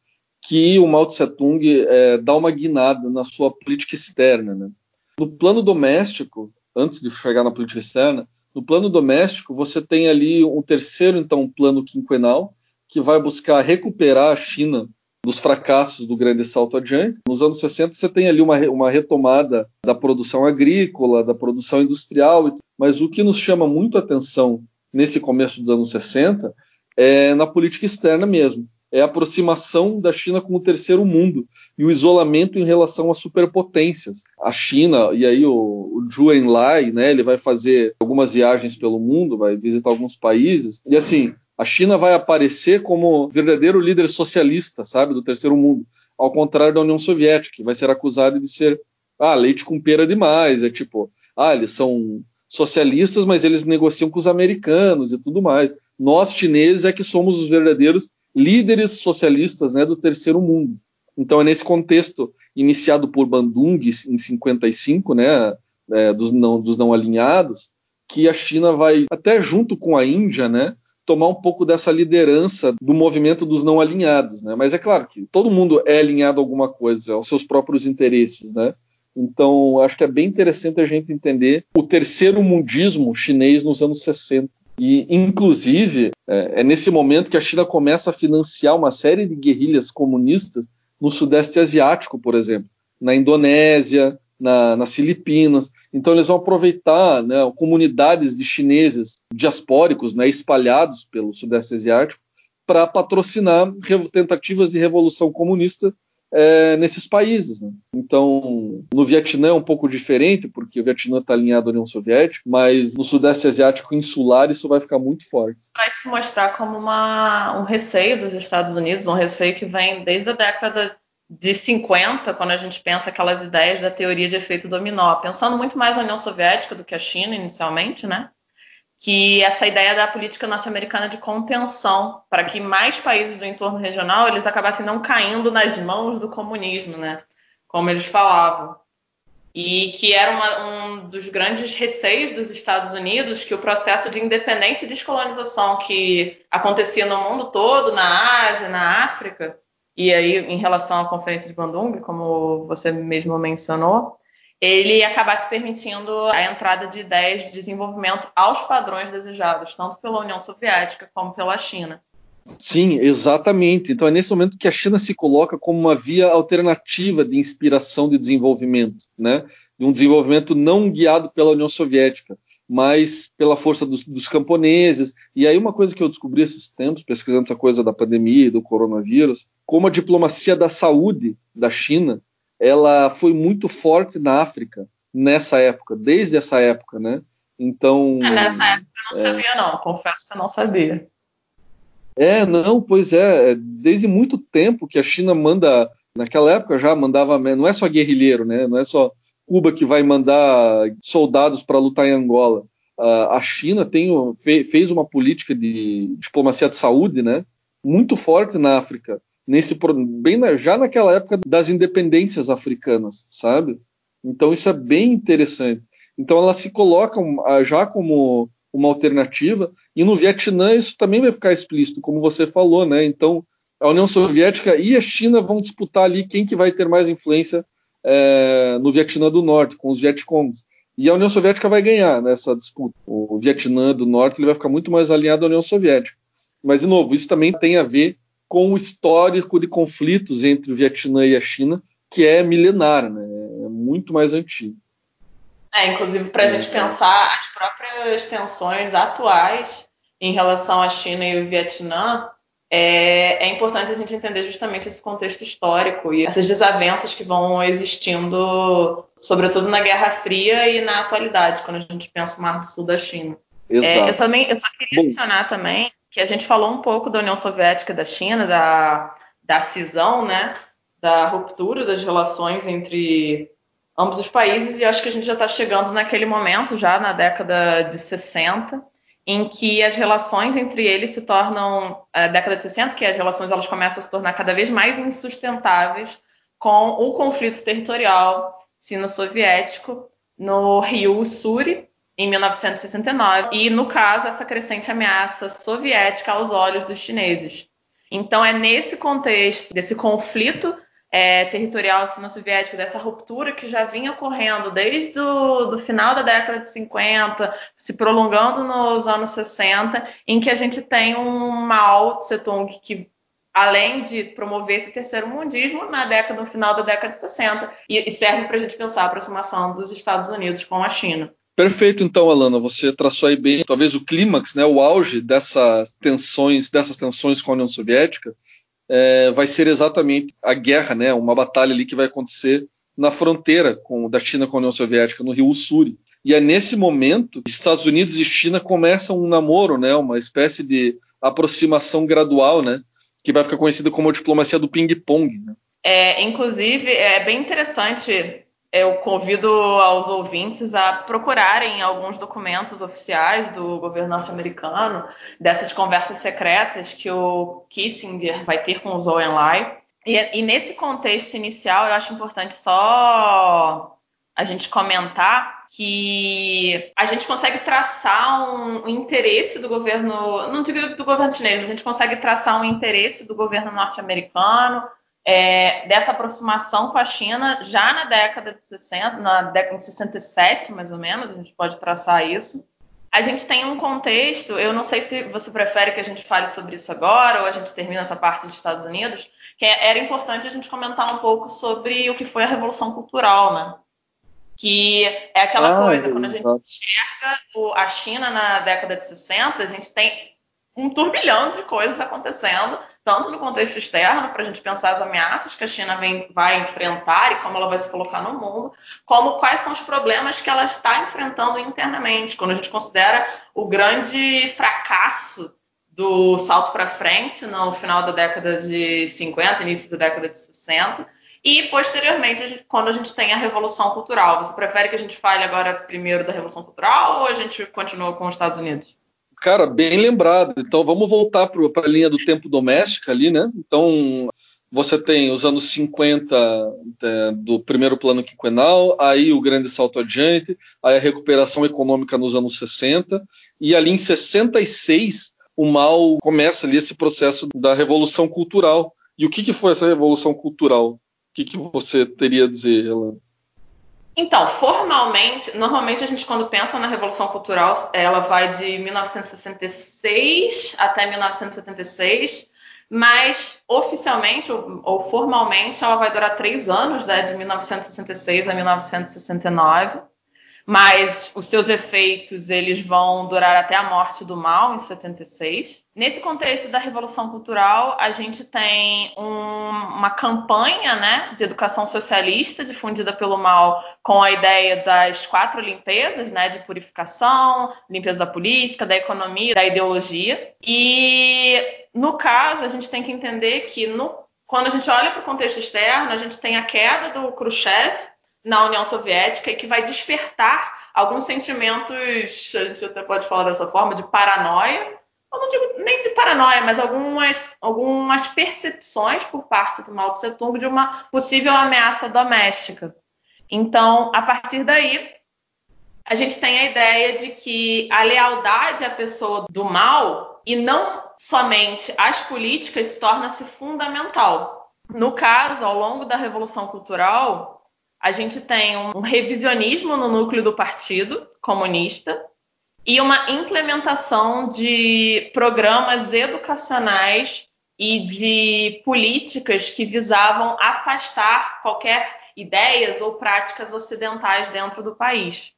que o Mao Tse-tung é, dá uma guinada na sua política externa. Né? No plano doméstico, antes de chegar na política externa, no plano doméstico você tem ali um terceiro, então, plano quinquenal, que vai buscar recuperar a China dos fracassos do grande salto adiante. Nos anos 60 você tem ali uma, uma retomada da produção agrícola, da produção industrial, mas o que nos chama muito atenção nesse começo dos anos 60 é na política externa mesmo. É a aproximação da China com o terceiro mundo e o isolamento em relação às superpotências. A China, e aí o, o Zhu Enlai, né, ele vai fazer algumas viagens pelo mundo, vai visitar alguns países, e assim, a China vai aparecer como verdadeiro líder socialista, sabe, do terceiro mundo, ao contrário da União Soviética, que vai ser acusada de ser ah, leite com pera demais, é tipo, ah, eles são socialistas, mas eles negociam com os americanos e tudo mais. Nós chineses é que somos os verdadeiros líderes socialistas, né, do terceiro mundo. Então é nesse contexto iniciado por Bandung em 55, né, é, dos, não, dos não alinhados, que a China vai até junto com a Índia, né, tomar um pouco dessa liderança do movimento dos não alinhados, né? Mas é claro que todo mundo é alinhado a alguma coisa, aos seus próprios interesses, né? Então, acho que é bem interessante a gente entender o terceiro mundismo chinês nos anos 60. E, inclusive, é, é nesse momento que a China começa a financiar uma série de guerrilhas comunistas no Sudeste Asiático, por exemplo, na Indonésia, na, nas Filipinas. Então eles vão aproveitar né, comunidades de chineses diaspóricos né, espalhados pelo Sudeste Asiático para patrocinar tentativas de revolução comunista é, nesses países. Né? Então, no Vietnã é um pouco diferente, porque o Vietnã está alinhado à União Soviética, mas no Sudeste Asiático insular isso vai ficar muito forte. Vai se mostrar como uma, um receio dos Estados Unidos, um receio que vem desde a década de 50, quando a gente pensa aquelas ideias da teoria de efeito dominó, pensando muito mais na União Soviética do que a China inicialmente, né? Que essa ideia da política norte-americana de contenção, para que mais países do entorno regional eles acabassem não caindo nas mãos do comunismo, né? Como eles falavam. E que era uma, um dos grandes receios dos Estados Unidos que o processo de independência e descolonização que acontecia no mundo todo, na Ásia, na África, e aí, em relação à Conferência de Bandung, como você mesmo mencionou, ele acabasse permitindo a entrada de ideias de desenvolvimento aos padrões desejados, tanto pela União Soviética como pela China. Sim, exatamente. Então é nesse momento que a China se coloca como uma via alternativa de inspiração de desenvolvimento, né? De um desenvolvimento não guiado pela União Soviética, mas pela força dos, dos, camponeses. E aí uma coisa que eu descobri esses tempos, pesquisando essa coisa da pandemia e do coronavírus, como a diplomacia da saúde da China, ela foi muito forte na África nessa época, desde essa época, né? Então. É, nessa época eu não é... sabia, não. Confesso que eu não sabia. É, não, pois é. Desde muito tempo que a China manda, naquela época já mandava, não é só guerrilheiro, né? Não é só Cuba que vai mandar soldados para lutar em Angola. Uh, a China tem, fe, fez uma política de diplomacia de saúde, né, muito forte na África, nesse bem na, já naquela época das independências africanas, sabe? Então isso é bem interessante. Então ela se coloca já como uma alternativa e no Vietnã isso também vai ficar explícito, como você falou, né? Então a União Soviética e a China vão disputar ali quem que vai ter mais influência é, no Vietnã do Norte, com os Vietcongs. E a União Soviética vai ganhar nessa disputa. O Vietnã do Norte ele vai ficar muito mais alinhado à União Soviética. Mas, de novo, isso também tem a ver com o histórico de conflitos entre o Vietnã e a China, que é milenar, né? é muito mais antigo. É, inclusive, para a gente pensar as próprias tensões atuais em relação à China e o Vietnã, é, é, importante a gente entender justamente esse contexto histórico e essas desavenças que vão existindo, sobretudo na Guerra Fria e na atualidade, quando a gente pensa o Mar do Sul da China. É, eu, também, eu só queria adicionar também que a gente falou um pouco da União Soviética e da China, da, da cisão, né, da ruptura das relações entre ambos os países, e acho que a gente já está chegando naquele momento, já na década de 60, em que as relações entre eles se tornam, a década de 60, que as relações elas começam a se tornar cada vez mais insustentáveis com o conflito territorial sino-soviético no Rio Suri, em 1969, e, no caso, essa crescente ameaça soviética aos olhos dos chineses. Então, é nesse contexto desse conflito é, territorial sino-soviético, dessa ruptura que já vinha ocorrendo desde o final da década de 50, se prolongando nos anos 60, em que a gente tem um Mao Tse-tung que além de promover esse terceiro mundismo na década no final da década de 60 e, serve para a gente pensar a aproximação dos Estados Unidos com a China. Perfeito, então, Alana, você traçou aí bem, talvez o clímax, né, o auge dessas tensões, dessas tensões com a União Soviética, é, vai ser exatamente a guerra, né, uma batalha ali que vai acontecer na fronteira com, da China com a União Soviética, no Rio Ussuri. E é nesse momento que Estados Unidos e China começam um namoro, né, uma espécie de aproximação gradual, né, que vai ficar conhecida como a diplomacia do ping-pong. Né? É, inclusive, é bem interessante eu convido aos ouvintes a procurarem alguns documentos oficiais do governo norte-americano, dessas conversas secretas que o Kissinger vai ter com o Zhou Enlai. E, e nesse contexto inicial, eu acho importante só a gente comentar que a gente consegue traçar um, um, interesse do governo, não digo do governo chinês, mas a gente consegue traçar um interesse do governo norte-americano é, dessa aproximação com a China já na década de 60, na década de 67, mais ou menos, a gente pode traçar isso. A gente tem um contexto, eu não sei se você prefere que a gente fale sobre isso agora ou a gente termina essa parte dos Estados Unidos, que é, era importante a gente comentar um pouco sobre o que foi a Revolução Cultural, né? Que é aquela ah, coisa, quando a gente enxerga a China na década de 60, a gente tem um turbilhão de coisas acontecendo, tanto no contexto externo, para a gente pensar as ameaças que a China vem, vai enfrentar e como ela vai se colocar no mundo, como quais são os problemas que ela está enfrentando internamente. Quando a gente considera o grande fracasso do salto para frente no final da década de 50, início da década de 60, e posteriormente, quando a gente tem a Revolução Cultural. Você prefere que a gente fale agora primeiro da Revolução Cultural ou a gente continua com os Estados Unidos? Cara, bem lembrado. Então vamos voltar para a linha do tempo doméstico ali, né? Então você tem os anos 50 é, do primeiro plano quinquenal, aí o grande salto adiante, aí a recuperação econômica nos anos 60, e ali em 66 o mal começa ali esse processo da revolução cultural. E o que, que foi essa revolução cultural? O que, que você teria a dizer, Helena? Então, formalmente, normalmente a gente quando pensa na Revolução Cultural, ela vai de 1966 até 1976, mas oficialmente ou, ou formalmente ela vai durar três anos, né, de 1966 a 1969 mas os seus efeitos eles vão durar até a morte do mal em 76. Nesse contexto da Revolução Cultural, a gente tem um, uma campanha né, de educação socialista difundida pelo mal com a ideia das quatro limpezas, né, de purificação, limpeza da política, da economia, da ideologia. E no caso, a gente tem que entender que no, quando a gente olha para o contexto externo, a gente tem a queda do Khrushchev, na União Soviética e que vai despertar alguns sentimentos, a gente até pode falar dessa forma, de paranoia. Eu não digo nem de paranoia, mas algumas, algumas percepções por parte do Mao Tse Tung de uma possível ameaça doméstica. Então, a partir daí, a gente tem a ideia de que a lealdade à pessoa do mal e não somente às políticas torna-se fundamental. No caso, ao longo da Revolução Cultural, a gente tem um revisionismo no núcleo do Partido Comunista e uma implementação de programas educacionais e de políticas que visavam afastar qualquer ideias ou práticas ocidentais dentro do país.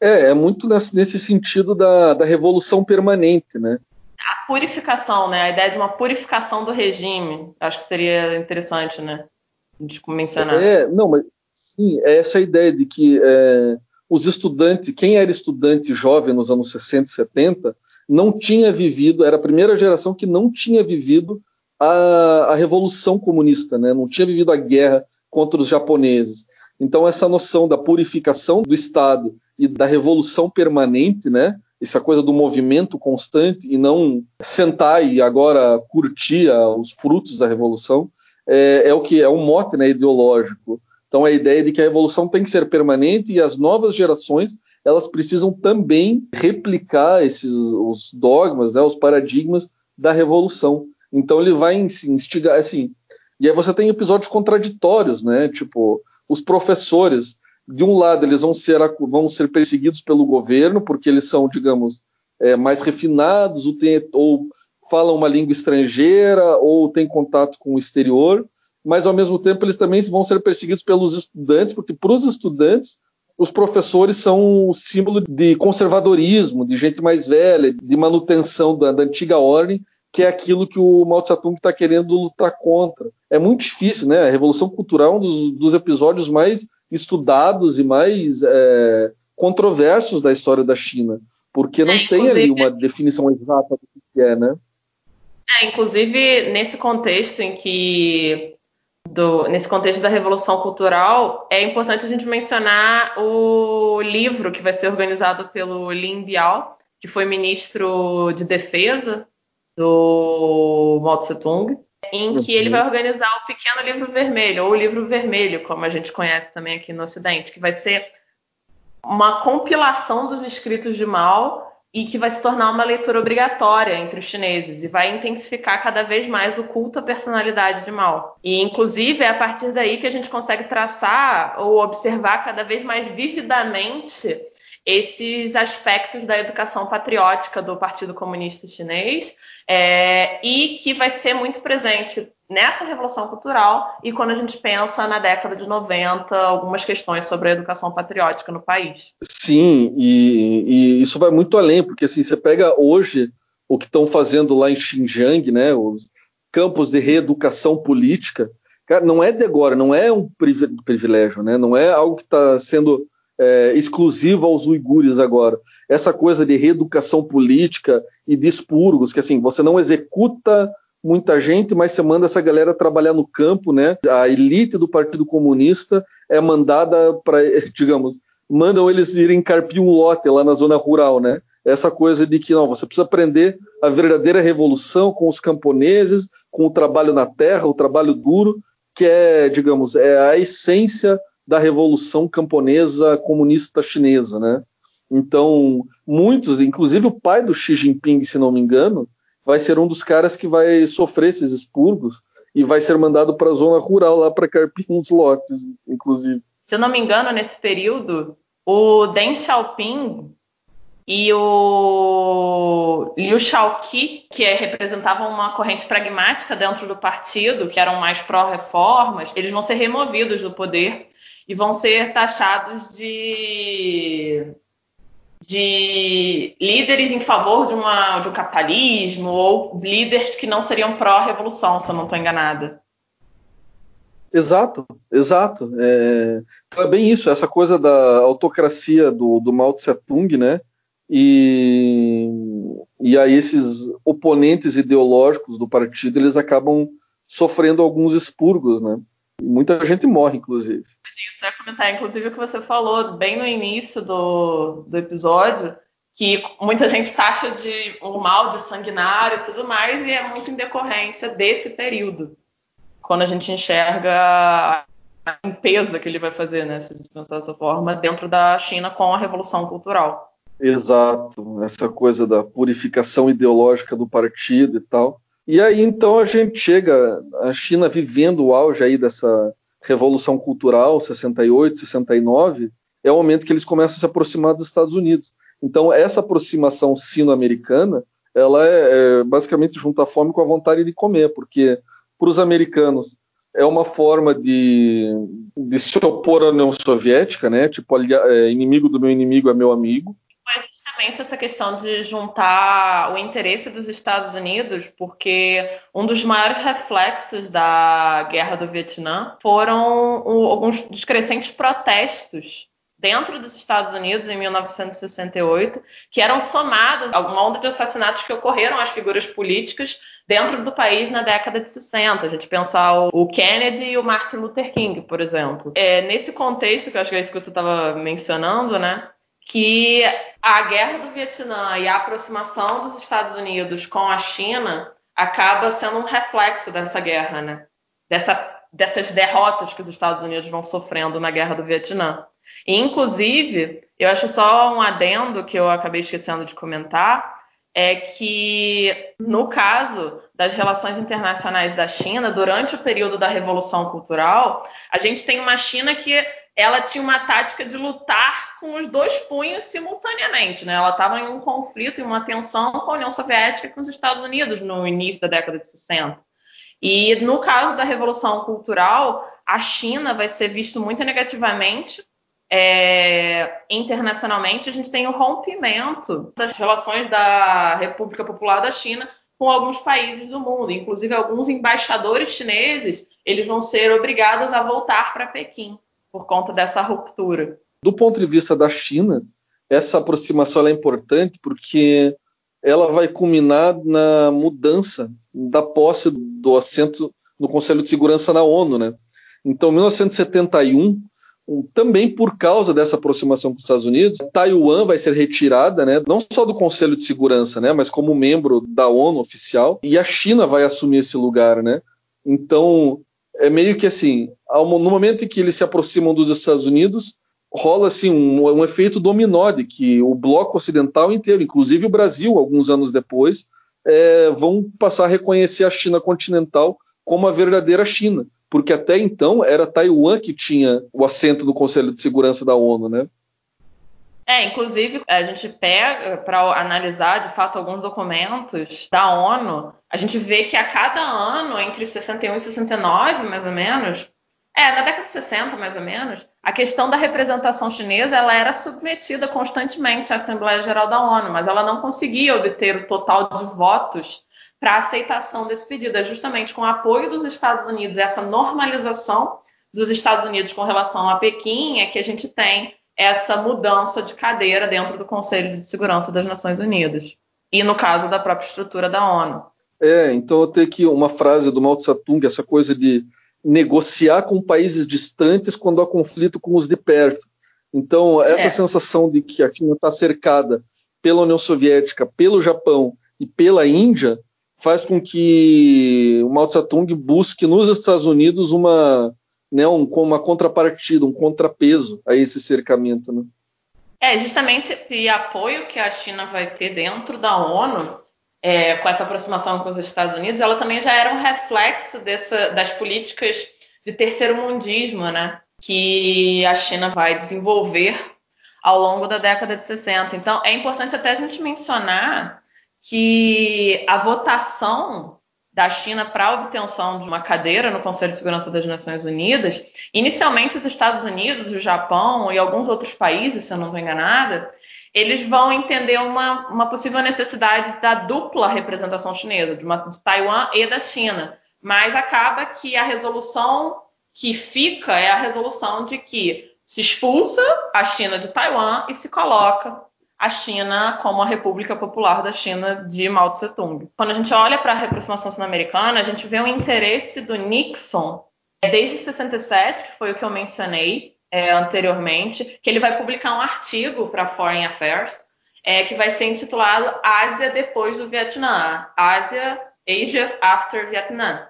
É, é muito nesse, sentido da, da revolução permanente, né? A purificação, né? A ideia de uma purificação do regime. Acho que seria interessante, né? De mencionar. É, não, mas É essa ideia de que é, os estudantes, quem era estudante jovem nos anos 60 e 70, não tinha vivido, era a primeira geração que não tinha vivido a, a Revolução Comunista, né? não tinha vivido a guerra contra os japoneses. Então, essa noção da purificação do Estado e da revolução permanente, né? essa coisa do movimento constante e não sentar e agora curtir os frutos da revolução, é, é o que é um mote né, ideológico então a ideia de que a evolução tem que ser permanente e as novas gerações elas precisam também replicar esses os dogmas, né, os paradigmas da revolução. Então ele vai instigar assim. E aí você tem episódios contraditórios, né? Tipo, os professores, de um lado, eles vão ser, vão ser perseguidos pelo governo, porque eles são, digamos, é, mais refinados, ou, tem, ou falam uma língua estrangeira, ou têm contato com o exterior mas ao mesmo tempo eles também vão ser perseguidos pelos estudantes, porque para os estudantes os professores são o símbolo de conservadorismo, de gente mais velha, de manutenção da, da antiga ordem, que é aquilo que o Mao Tse Tung está querendo lutar contra. É muito difícil, né? A Revolução Cultural é um dos, dos episódios mais estudados e mais é, controversos da história da China, porque não é, tem ali uma definição exata do que é, né? É, inclusive, nesse contexto em que do, nesse contexto da Revolução Cultural, é importante a gente mencionar o livro que vai ser organizado pelo Lin Biao, que foi ministro de Defesa do Mao Tse Tung, em que ele uhum. vai organizar o Pequeno Livro Vermelho, ou o Livro Vermelho, como a gente conhece também aqui no Ocidente, que vai ser uma compilação dos escritos de Mao e que vai se tornar uma leitura obrigatória entre os chineses e vai intensificar cada vez mais o culto à personalidade de Mao. E, inclusive, é a partir daí que a gente consegue traçar ou observar cada vez mais vividamente esses aspectos da educação patriótica do Partido Comunista Chinês é, e que vai ser muito presente nessa revolução cultural e quando a gente pensa na década de 90, algumas questões sobre a educação patriótica no país. Sim, e, e isso vai muito além, porque assim, você pega hoje o que estão fazendo lá em Xinjiang, né, os, campos de reeducação política. Cara, não é de agora, não é um privilégio, né? não é algo que está sendo é, exclusivo aos uigures agora. Essa coisa de reeducação política e de expurgos, que assim, você não executa muita gente, mas você manda essa galera trabalhar no campo, né? A elite do Partido Comunista é mandada para, digamos, mandam eles irem carpir um lote lá na zona rural, né? Essa coisa de que não, você precisa aprender a verdadeira revolução com os camponeses, com o trabalho na terra, o trabalho duro, que é, digamos, é a essência da revolução camponesa comunista chinesa, né? Então, muitos, inclusive o pai do Xi Jinping, se não me engano, vai ser um dos caras que vai sofrer esses expurgos e vai ser mandado para a zona rural lá para carpir uns lotes, inclusive. Se eu não me engano, nesse período, o Deng Xiaoping e o Liu Shaoqi, que é, representavam uma corrente pragmática dentro do partido, que eram mais pró-reformas, eles vão ser removidos do poder e vão ser taxados de, de líderes em favor de, uma, de um capitalismo ou líderes que não seriam pró-revolução, se eu não estou enganada. Exato, exato. É, é, bem isso, essa coisa da autocracia do, do Mao Tse Tung, né? E, e aí esses oponentes ideológicos do partido, eles acabam sofrendo alguns expurgos, né? Muita gente morre, inclusive. Eu ia comentar, inclusive, o que você falou bem no início do, do episódio, que muita gente taxa de um mal de sanguinário e tudo mais, e é muito em decorrência desse período. Quando a gente enxerga a limpeza que ele vai fazer, né, se a gente pensar dessa forma, dentro da China com a Revolução Cultural. Exato, essa coisa da purificação ideológica do partido e tal. E aí então a gente chega, a China vivendo o auge aí dessa revolução cultural, 68, 69, é o momento que eles começam a se aproximar dos Estados Unidos. Então essa aproximação sino-americana, ela é, é basicamente junta a fome com a vontade de comer, porque para os americanos é uma forma de, de, se opor à União Soviética, né? Tipo, é, inimigo do meu inimigo é meu amigo justamente essa questão de juntar o interesse dos Estados Unidos, porque um dos maiores reflexos da guerra do Vietnã foram alguns dos crescentes protestos dentro dos Estados Unidos em 1968, que eram somados a uma onda de assassinatos que ocorreram às figuras políticas dentro do país na década de 60. A gente pensar o Kennedy e o Martin Luther King, por exemplo. É, nesse contexto, que eu acho que é isso que você estava mencionando, né? Que a guerra do Vietnã e a aproximação dos Estados Unidos com a China acaba sendo um reflexo dessa guerra, né? Dessa, dessas derrotas que os Estados Unidos vão sofrendo na guerra do Vietnã. E, inclusive, eu acho só um adendo que eu acabei esquecendo de comentar, é que, no caso das relações internacionais da China, durante o período da Revolução Cultural, a gente tem uma China que ela tinha uma tática de lutar com os dois punhos simultaneamente. Né? Ela estava em um conflito e uma tensão com a União Soviética e com os Estados Unidos no início da década de 60. E no caso da Revolução Cultural, a China vai ser visto muito negativamente. É, internacionalmente, a gente tem o rompimento das relações da República Popular da China com alguns países do mundo, inclusive alguns embaixadores chineses, eles vão ser obrigados a voltar para Pequim por conta dessa ruptura. Do ponto de vista da China, essa aproximação é importante porque ela vai culminar na mudança da posse do assento no Conselho de Segurança na ONU, né? Então, em 1971, também por causa dessa aproximação com os Estados Unidos, Taiwan vai ser retirada, né, não só do Conselho de Segurança, né, mas como membro da ONU oficial, e a China vai assumir esse lugar, né? Então, é meio que assim, no momento em que eles se aproximam dos Estados Unidos, rola assim um, um, efeito dominó de que o bloco ocidental inteiro, inclusive o Brasil, alguns anos depois, é, vão passar a reconhecer a China continental como a verdadeira China, porque até então era Taiwan que tinha o assento no Conselho de Segurança da ONU, né? É, inclusive, a gente pega para analisar de fato alguns documentos da ONU, a gente vê que a cada ano, entre 61 e 69, mais ou menos, é, na década de 60, mais ou menos, a questão da representação chinesa ela era submetida constantemente à Assembleia Geral da ONU, mas ela não conseguia obter o total de votos para aceitação desse pedido. É justamente com o apoio dos Estados Unidos, essa normalização dos Estados Unidos com relação a Pequim, é que a gente tem essa mudança de cadeira dentro do Conselho de Segurança das Nações Unidas. E no caso da própria estrutura da ONU. É, então eu tenho aqui uma frase do Mao Tse Tung, essa coisa de negociar com países distantes quando há conflito com os de perto. Então, essa é. sensação de que a China está cercada pela União Soviética, pelo Japão e pela Índia faz com que o Mao Tse Tung busque nos Estados Unidos uma, né, um, uma contrapartida, um contrapeso a esse cercamento. Né? É, justamente esse apoio que a China vai ter dentro da ONU, é, com essa aproximação com os Estados Unidos, ela também já era um reflexo dessa, das políticas de terceiro mundismo, né, que a China vai desenvolver ao longo da década de 60. Então, é importante até a gente mencionar que a votação da China para a obtenção de uma cadeira no Conselho de Segurança das Nações Unidas, inicialmente os Estados Unidos, o Japão e alguns outros países, se eu não estou enganada, eles vão entender uma, uma possível necessidade da dupla representação chinesa, de, uma, de Taiwan e da China. Mas acaba que a resolução que fica é a resolução de que se expulsa a China de Taiwan e se coloca a China como a República Popular da China de Mao Tse Tung. Quando a gente olha para a reaproximação sul-americana, a gente vê o interesse do Nixon desde 67, que foi o que eu mencionei é, anteriormente, que ele vai publicar um artigo para Foreign Affairs é, que vai ser intitulado Ásia depois do Vietnã, Ásia Asia After Vietnam.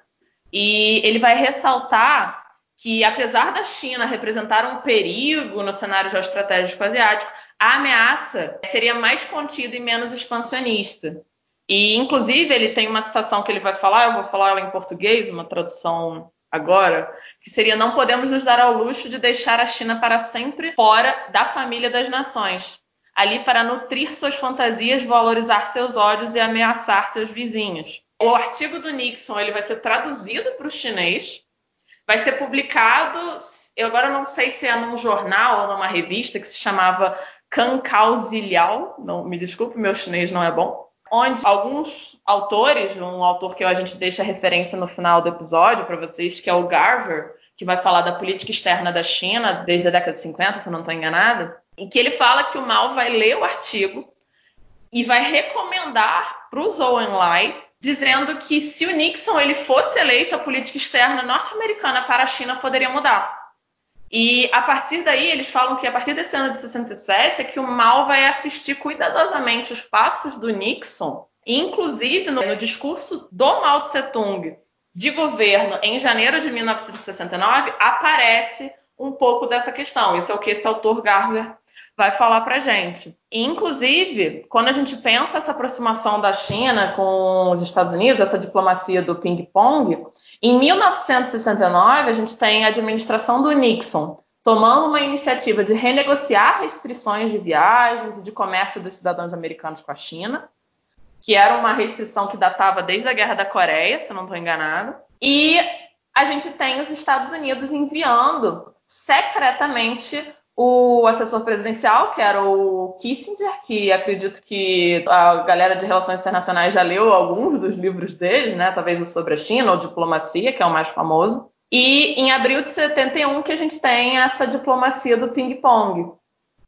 E ele vai ressaltar que, apesar da China representar um perigo no cenário geoestratégico asiático, a ameaça seria mais contida e menos expansionista. E, inclusive, ele tem uma citação que ele vai falar, eu vou falar ela em português, uma tradução agora, que seria: Não podemos nos dar ao luxo de deixar a China para sempre fora da família das nações, ali para nutrir suas fantasias, valorizar seus ódios e ameaçar seus vizinhos. O artigo do Nixon ele vai ser traduzido para o chinês, vai ser publicado. Eu agora não sei se é num jornal ou numa revista que se chamava Cancausilial, não me desculpe, meu chinês não é bom, onde alguns autores, um autor que a gente deixa referência no final do episódio para vocês, que é o Garver, que vai falar da política externa da China desde a década de 50, se eu não estou enganada, em que ele fala que o Mao vai ler o artigo e vai recomendar para o Zhou Enlai, dizendo que se o Nixon ele fosse eleito, a política externa norte-americana para a China poderia mudar. E a partir daí, eles falam que a partir desse ano de 67 é que o Mao vai assistir cuidadosamente os passos do Nixon, inclusive no, no discurso do Mao Tse Tung de governo em janeiro de 1969, aparece um pouco dessa questão. Isso é o que esse autor Garver vai falar para gente. inclusive, quando a gente pensa essa aproximação da China com os Estados Unidos, essa diplomacia do ping-pong, em 1969 a gente tem a administração do Nixon tomando uma iniciativa de renegociar restrições de viagens e de comércio dos cidadãos americanos com a China, que era uma restrição que datava desde a Guerra da Coreia, se não estou enganado. E a gente tem os Estados Unidos enviando secretamente o assessor presidencial, que era o Kissinger, que acredito que a galera de relações internacionais já leu alguns dos livros dele, né? Talvez o sobre a China ou diplomacia, que é o mais famoso. E em abril de 71 que a gente tem essa diplomacia do ping-pong,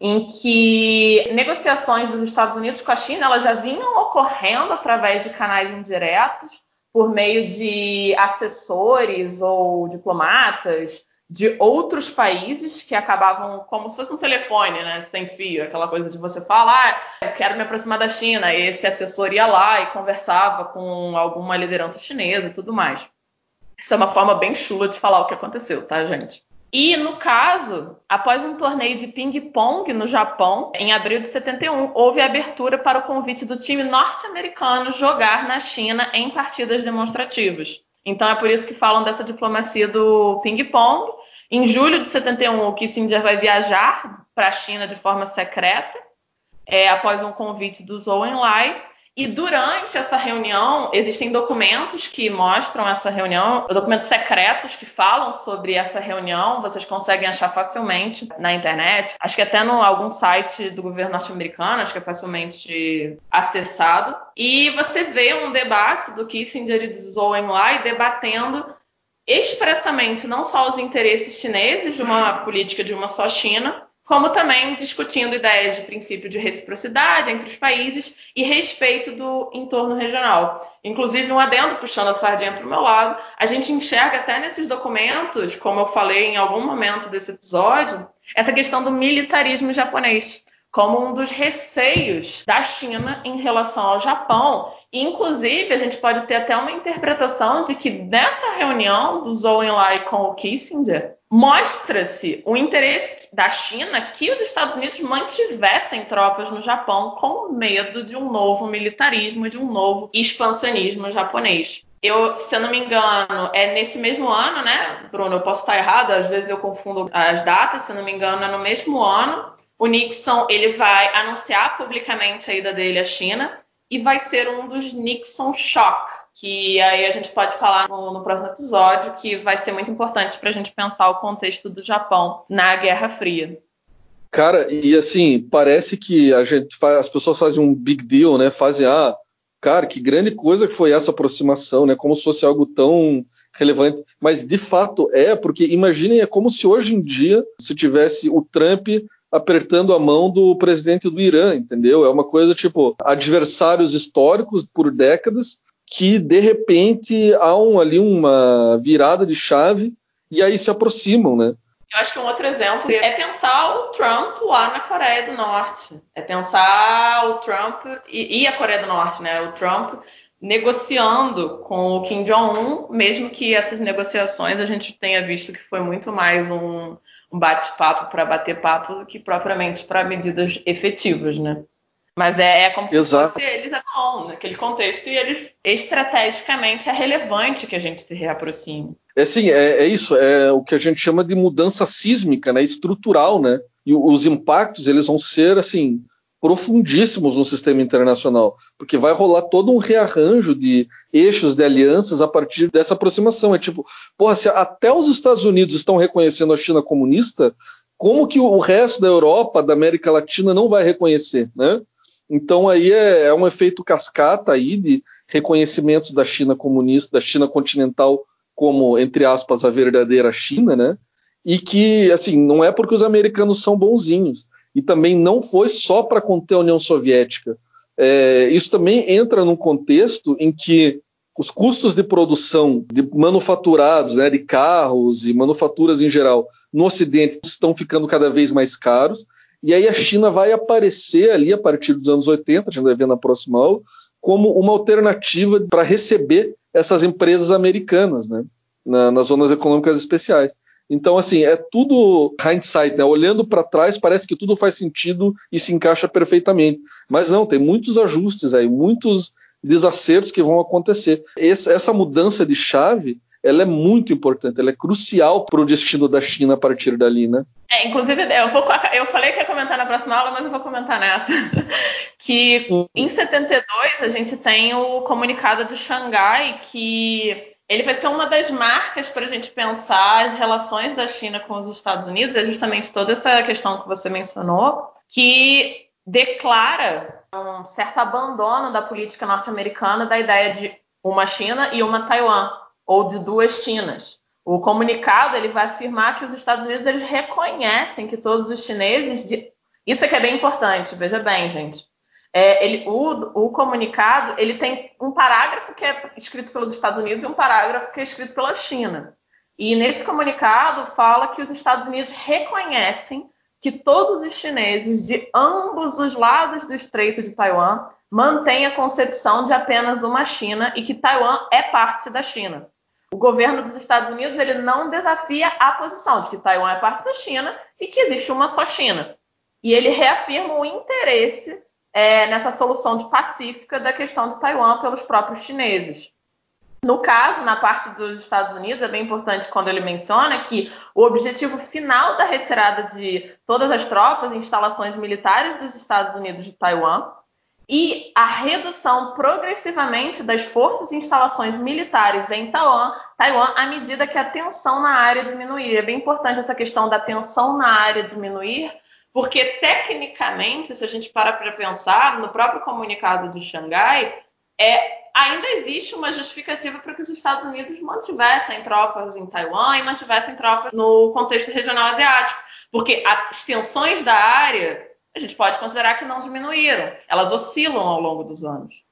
em que negociações dos Estados Unidos com a China elas já vinham ocorrendo através de canais indiretos, por meio de assessores ou diplomatas de outros países que acabavam como se fosse um telefone, né, sem fio, aquela coisa de você falar, ah, eu quero me aproximar da China, e esse assessor ia lá e conversava com alguma liderança chinesa e tudo mais. Isso é uma forma bem chula de falar o que aconteceu, tá, gente? E no caso, após um torneio de ping-pong no Japão, em abril de 71, houve abertura para o convite do time norte-americano jogar na China em partidas demonstrativas. Então é por isso que falam dessa diplomacia do ping-pong. Em julho de 71, o Kissinger vai viajar para a China de forma secreta, é, após um convite do Zhou Enlai. E durante essa reunião, existem documentos que mostram essa reunião, documentos secretos que falam sobre essa reunião, vocês conseguem achar facilmente na internet. Acho que até no algum site do governo norte-americano, acho que é facilmente acessado. E você vê um debate do Kissinger e do Zhou debatendo expressamente não só os interesses chineses de uma política de uma só China, como também discutindo ideias de princípio de reciprocidade entre os países e respeito do entorno regional. Inclusive, um adendo puxando a sardinha para o meu lado, a gente enxerga até nesses documentos, como eu falei em algum momento desse episódio, essa questão do militarismo japonês como um dos receios da China em relação ao Japão. Inclusive, a gente pode ter até uma interpretação de que nessa reunião do Zhou Enlai com o Kissinger, mostra-se o interesse da China que os Estados Unidos mantivessem tropas no Japão com medo de um novo militarismo, de um novo expansionismo japonês. Eu, se eu não me engano, é nesse mesmo ano, né, Bruno? Eu posso estar errado, às vezes eu confundo as datas, se eu não me engano, é no mesmo ano. O Nixon ele vai anunciar publicamente a ida dele à China e vai ser um dos Nixon Shock, que aí a gente pode falar no, no próximo episódio, que vai ser muito importante para a gente pensar o contexto do Japão na Guerra Fria. Cara, e assim, parece que a gente faz, as pessoas fazem um big deal, né? Fazem, ah, cara, que grande coisa que foi essa aproximação, né? Como se fosse algo tão relevante. Mas de fato é, porque imaginem, é como se hoje em dia se tivesse o Trump apertando a mão do presidente do Irã, entendeu? É uma coisa tipo adversários históricos por décadas que de repente há um, ali uma virada de chave e aí se aproximam, né? Eu acho que um outro exemplo é pensar o Trump lá na Coreia do Norte. É pensar o Trump e, e a Coreia do Norte, né? O Trump negociando com o Kim Jong-un, mesmo que essas negociações a gente tenha visto que foi muito mais um, um bate-papo para bater papo do que propriamente para medidas efetivas, né? Mas é, é como se Exato. fosse eles bom naquele contexto e eles estrategicamente é relevante que a gente se reaproxime. É sim, é, é, isso, é o que a gente chama de mudança sísmica, né, estrutural, né? E os impactos eles vão ser assim profundíssimos no sistema internacional, porque vai rolar todo um rearranjo de eixos de alianças a partir dessa aproximação. É tipo, porra, se até os Estados Unidos estão reconhecendo a China comunista, como que o resto da Europa, da América Latina não vai reconhecer, né? Então aí é, é um efeito cascata aí de reconhecimentos da China comunista, da China continental como, entre aspas, a verdadeira China, né? E que, assim, não é porque os americanos são bonzinhos. E também não foi só para conter a União Soviética. É, isso também entra num contexto em que os custos de produção de manufaturados, né, de carros e manufaturas em geral, no Ocidente estão ficando cada vez mais caros. E aí a China vai aparecer ali a partir dos anos 80, a gente vai ver na próxima aula, como uma alternativa para receber essas empresas americanas, né, na, nas zonas econômicas especiais. Então, assim, é tudo hindsight, né? Olhando para trás, parece que tudo faz sentido e se encaixa perfeitamente. Mas não, tem muitos ajustes aí, muitos desacertos que vão acontecer. essa mudança de chave ela é muito importante, ela é crucial para o destino da China a partir dali, né? É, inclusive, eu, vou, eu falei que ia comentar na próxima aula, mas eu vou comentar nessa. que em 72 a gente tem o comunicado de Xangai, que ele vai ser uma das marcas para a gente pensar as relações da China com os Estados Unidos, é justamente toda essa questão que você mencionou, que declara um certo abandono da política norte-americana da ideia de uma China e uma Taiwan ou de duas Chinas. O comunicado ele vai afirmar que os Estados Unidos eles reconhecem que todos os chineses. De... Isso é que é bem importante, veja bem, gente. É, ele, o, o, comunicado ele tem um parágrafo que é escrito pelos Estados Unidos e um parágrafo que é escrito pela China. E nesse comunicado fala que os Estados Unidos reconhecem que todos os chineses de ambos os lados do Estreito de Taiwan mantêm a concepção de apenas uma China e que Taiwan é parte da China. O governo dos Estados Unidos ele não desafia a posição de que Taiwan é parte da China e que existe uma só China. E ele reafirma o interesse é, nessa solução de pacífica da questão de Taiwan pelos próprios chineses. No caso, na parte dos Estados Unidos, é bem importante quando ele menciona que o objetivo final da retirada de todas as tropas e instalações militares dos Estados Unidos de Taiwan e a redução progressivamente das forças e instalações militares em Taiwan, Taiwan à medida que a tensão na área diminuir. É bem importante essa questão da tensão na área diminuir, porque tecnicamente, se a gente para para pensar, no próprio comunicado de Xangai, é, ainda existe uma justificativa para que os Estados Unidos mantivessem tropas em Taiwan e mantivessem tropas no contexto regional asiático, porque as tensões da área a gente pode considerar que não diminuíram, elas oscilam ao longo dos anos.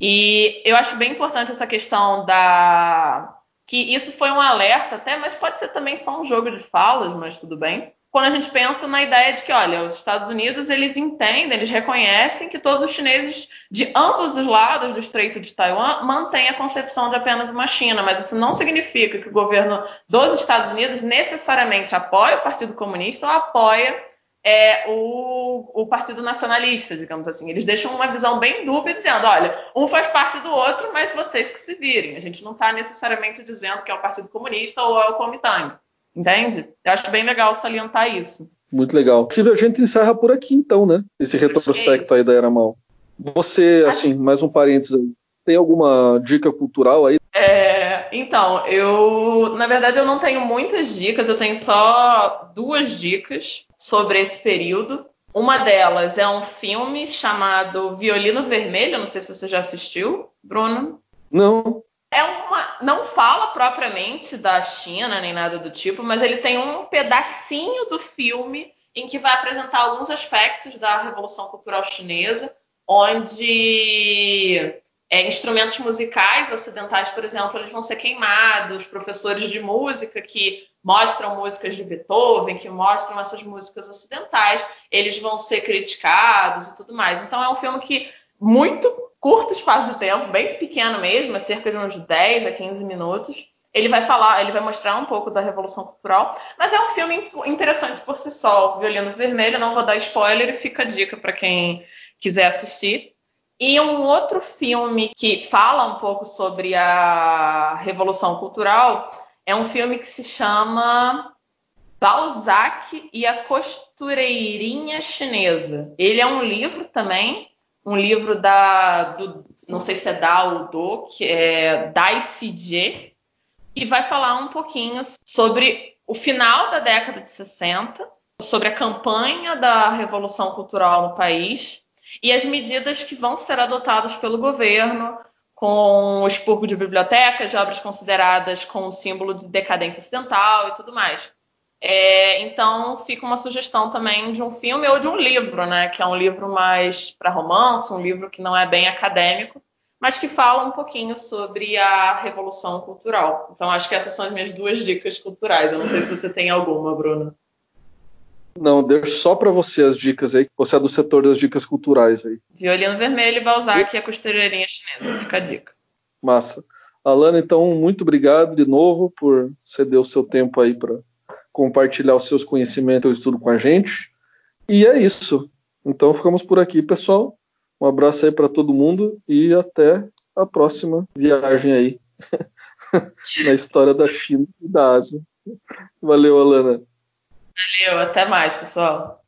E eu acho bem importante essa questão da. que isso foi um alerta até, mas pode ser também só um jogo de falas, mas tudo bem. Quando a gente pensa na ideia de que, olha, os Estados Unidos eles entendem, eles reconhecem que todos os chineses de ambos os lados do Estreito de Taiwan mantêm a concepção de apenas uma China, mas isso não significa que o governo dos Estados Unidos necessariamente apoia o Partido Comunista ou apoia é, o, o, Partido Nacionalista, digamos assim. Eles deixam uma visão bem dúbia, dizendo: olha, um faz parte do outro, mas vocês que se virem. A gente não está necessariamente dizendo que é o Partido Comunista ou é o Kuomintang. Entende? Eu acho bem legal salientar isso. Muito legal. A gente encerra por aqui, então, né? Esse retrospecto aí da Era Mal. Você, assim, mais um parênteses aí. Tem alguma dica cultural aí? É, então, eu, na verdade, eu não tenho muitas dicas, eu tenho só duas dicas sobre esse período. Uma delas é um filme chamado Violino Vermelho, não sei se você já assistiu, Bruno. Não. É uma, não fala propriamente da China nem nada do tipo, mas ele tem um pedacinho do filme em que vai apresentar alguns aspectos da Revolução Cultural Chinesa, onde é, instrumentos musicais ocidentais, por exemplo, eles vão ser queimados, professores de música que mostram músicas de Beethoven, que mostram essas músicas ocidentais, eles vão ser criticados e tudo mais. Então é um filme que muito curto espaço de tempo, bem pequeno mesmo, é cerca de uns 10 a 15 minutos. Ele vai falar, ele vai mostrar um pouco da Revolução Cultural, mas é um filme interessante por si só. Violino Vermelho, não vou dar spoiler e fica a dica para quem quiser assistir. E um outro filme que fala um pouco sobre a Revolução Cultural é um filme que se chama Balzac e a Costureirinha Chinesa. Ele é um livro também, um livro da, do, não sei se é da ou do, que é Dai Jie, e vai falar um pouquinho sobre o final da década de 60, sobre a campanha da Revolução Cultural no país e as medidas que vão ser adotadas pelo governo com o expurgo de bibliotecas, de obras consideradas com símbolo de decadência ocidental e tudo mais. É, então fica uma sugestão também de um filme ou de um livro, né? Que é um livro mais para romance, um livro que não é bem acadêmico, mas que fala um pouquinho sobre a revolução cultural. Então acho que essas são as minhas duas dicas culturais. Eu não sei se você tem alguma, Bruno. Não, deixo só para você as dicas aí, você é do setor das dicas culturais aí. Violino Vermelho, Balzac e a costureirinha chinesa, fica a dica. Massa. Alana, então, muito obrigado de novo por ceder o seu tempo aí para compartilhar os seus conhecimentos e estudo com a gente. E é isso. Então, ficamos por aqui, pessoal. Um abraço aí para todo mundo e até a próxima viagem aí na história da China e da Ásia. Valeu, Alana. Valeu, até mais, pessoal.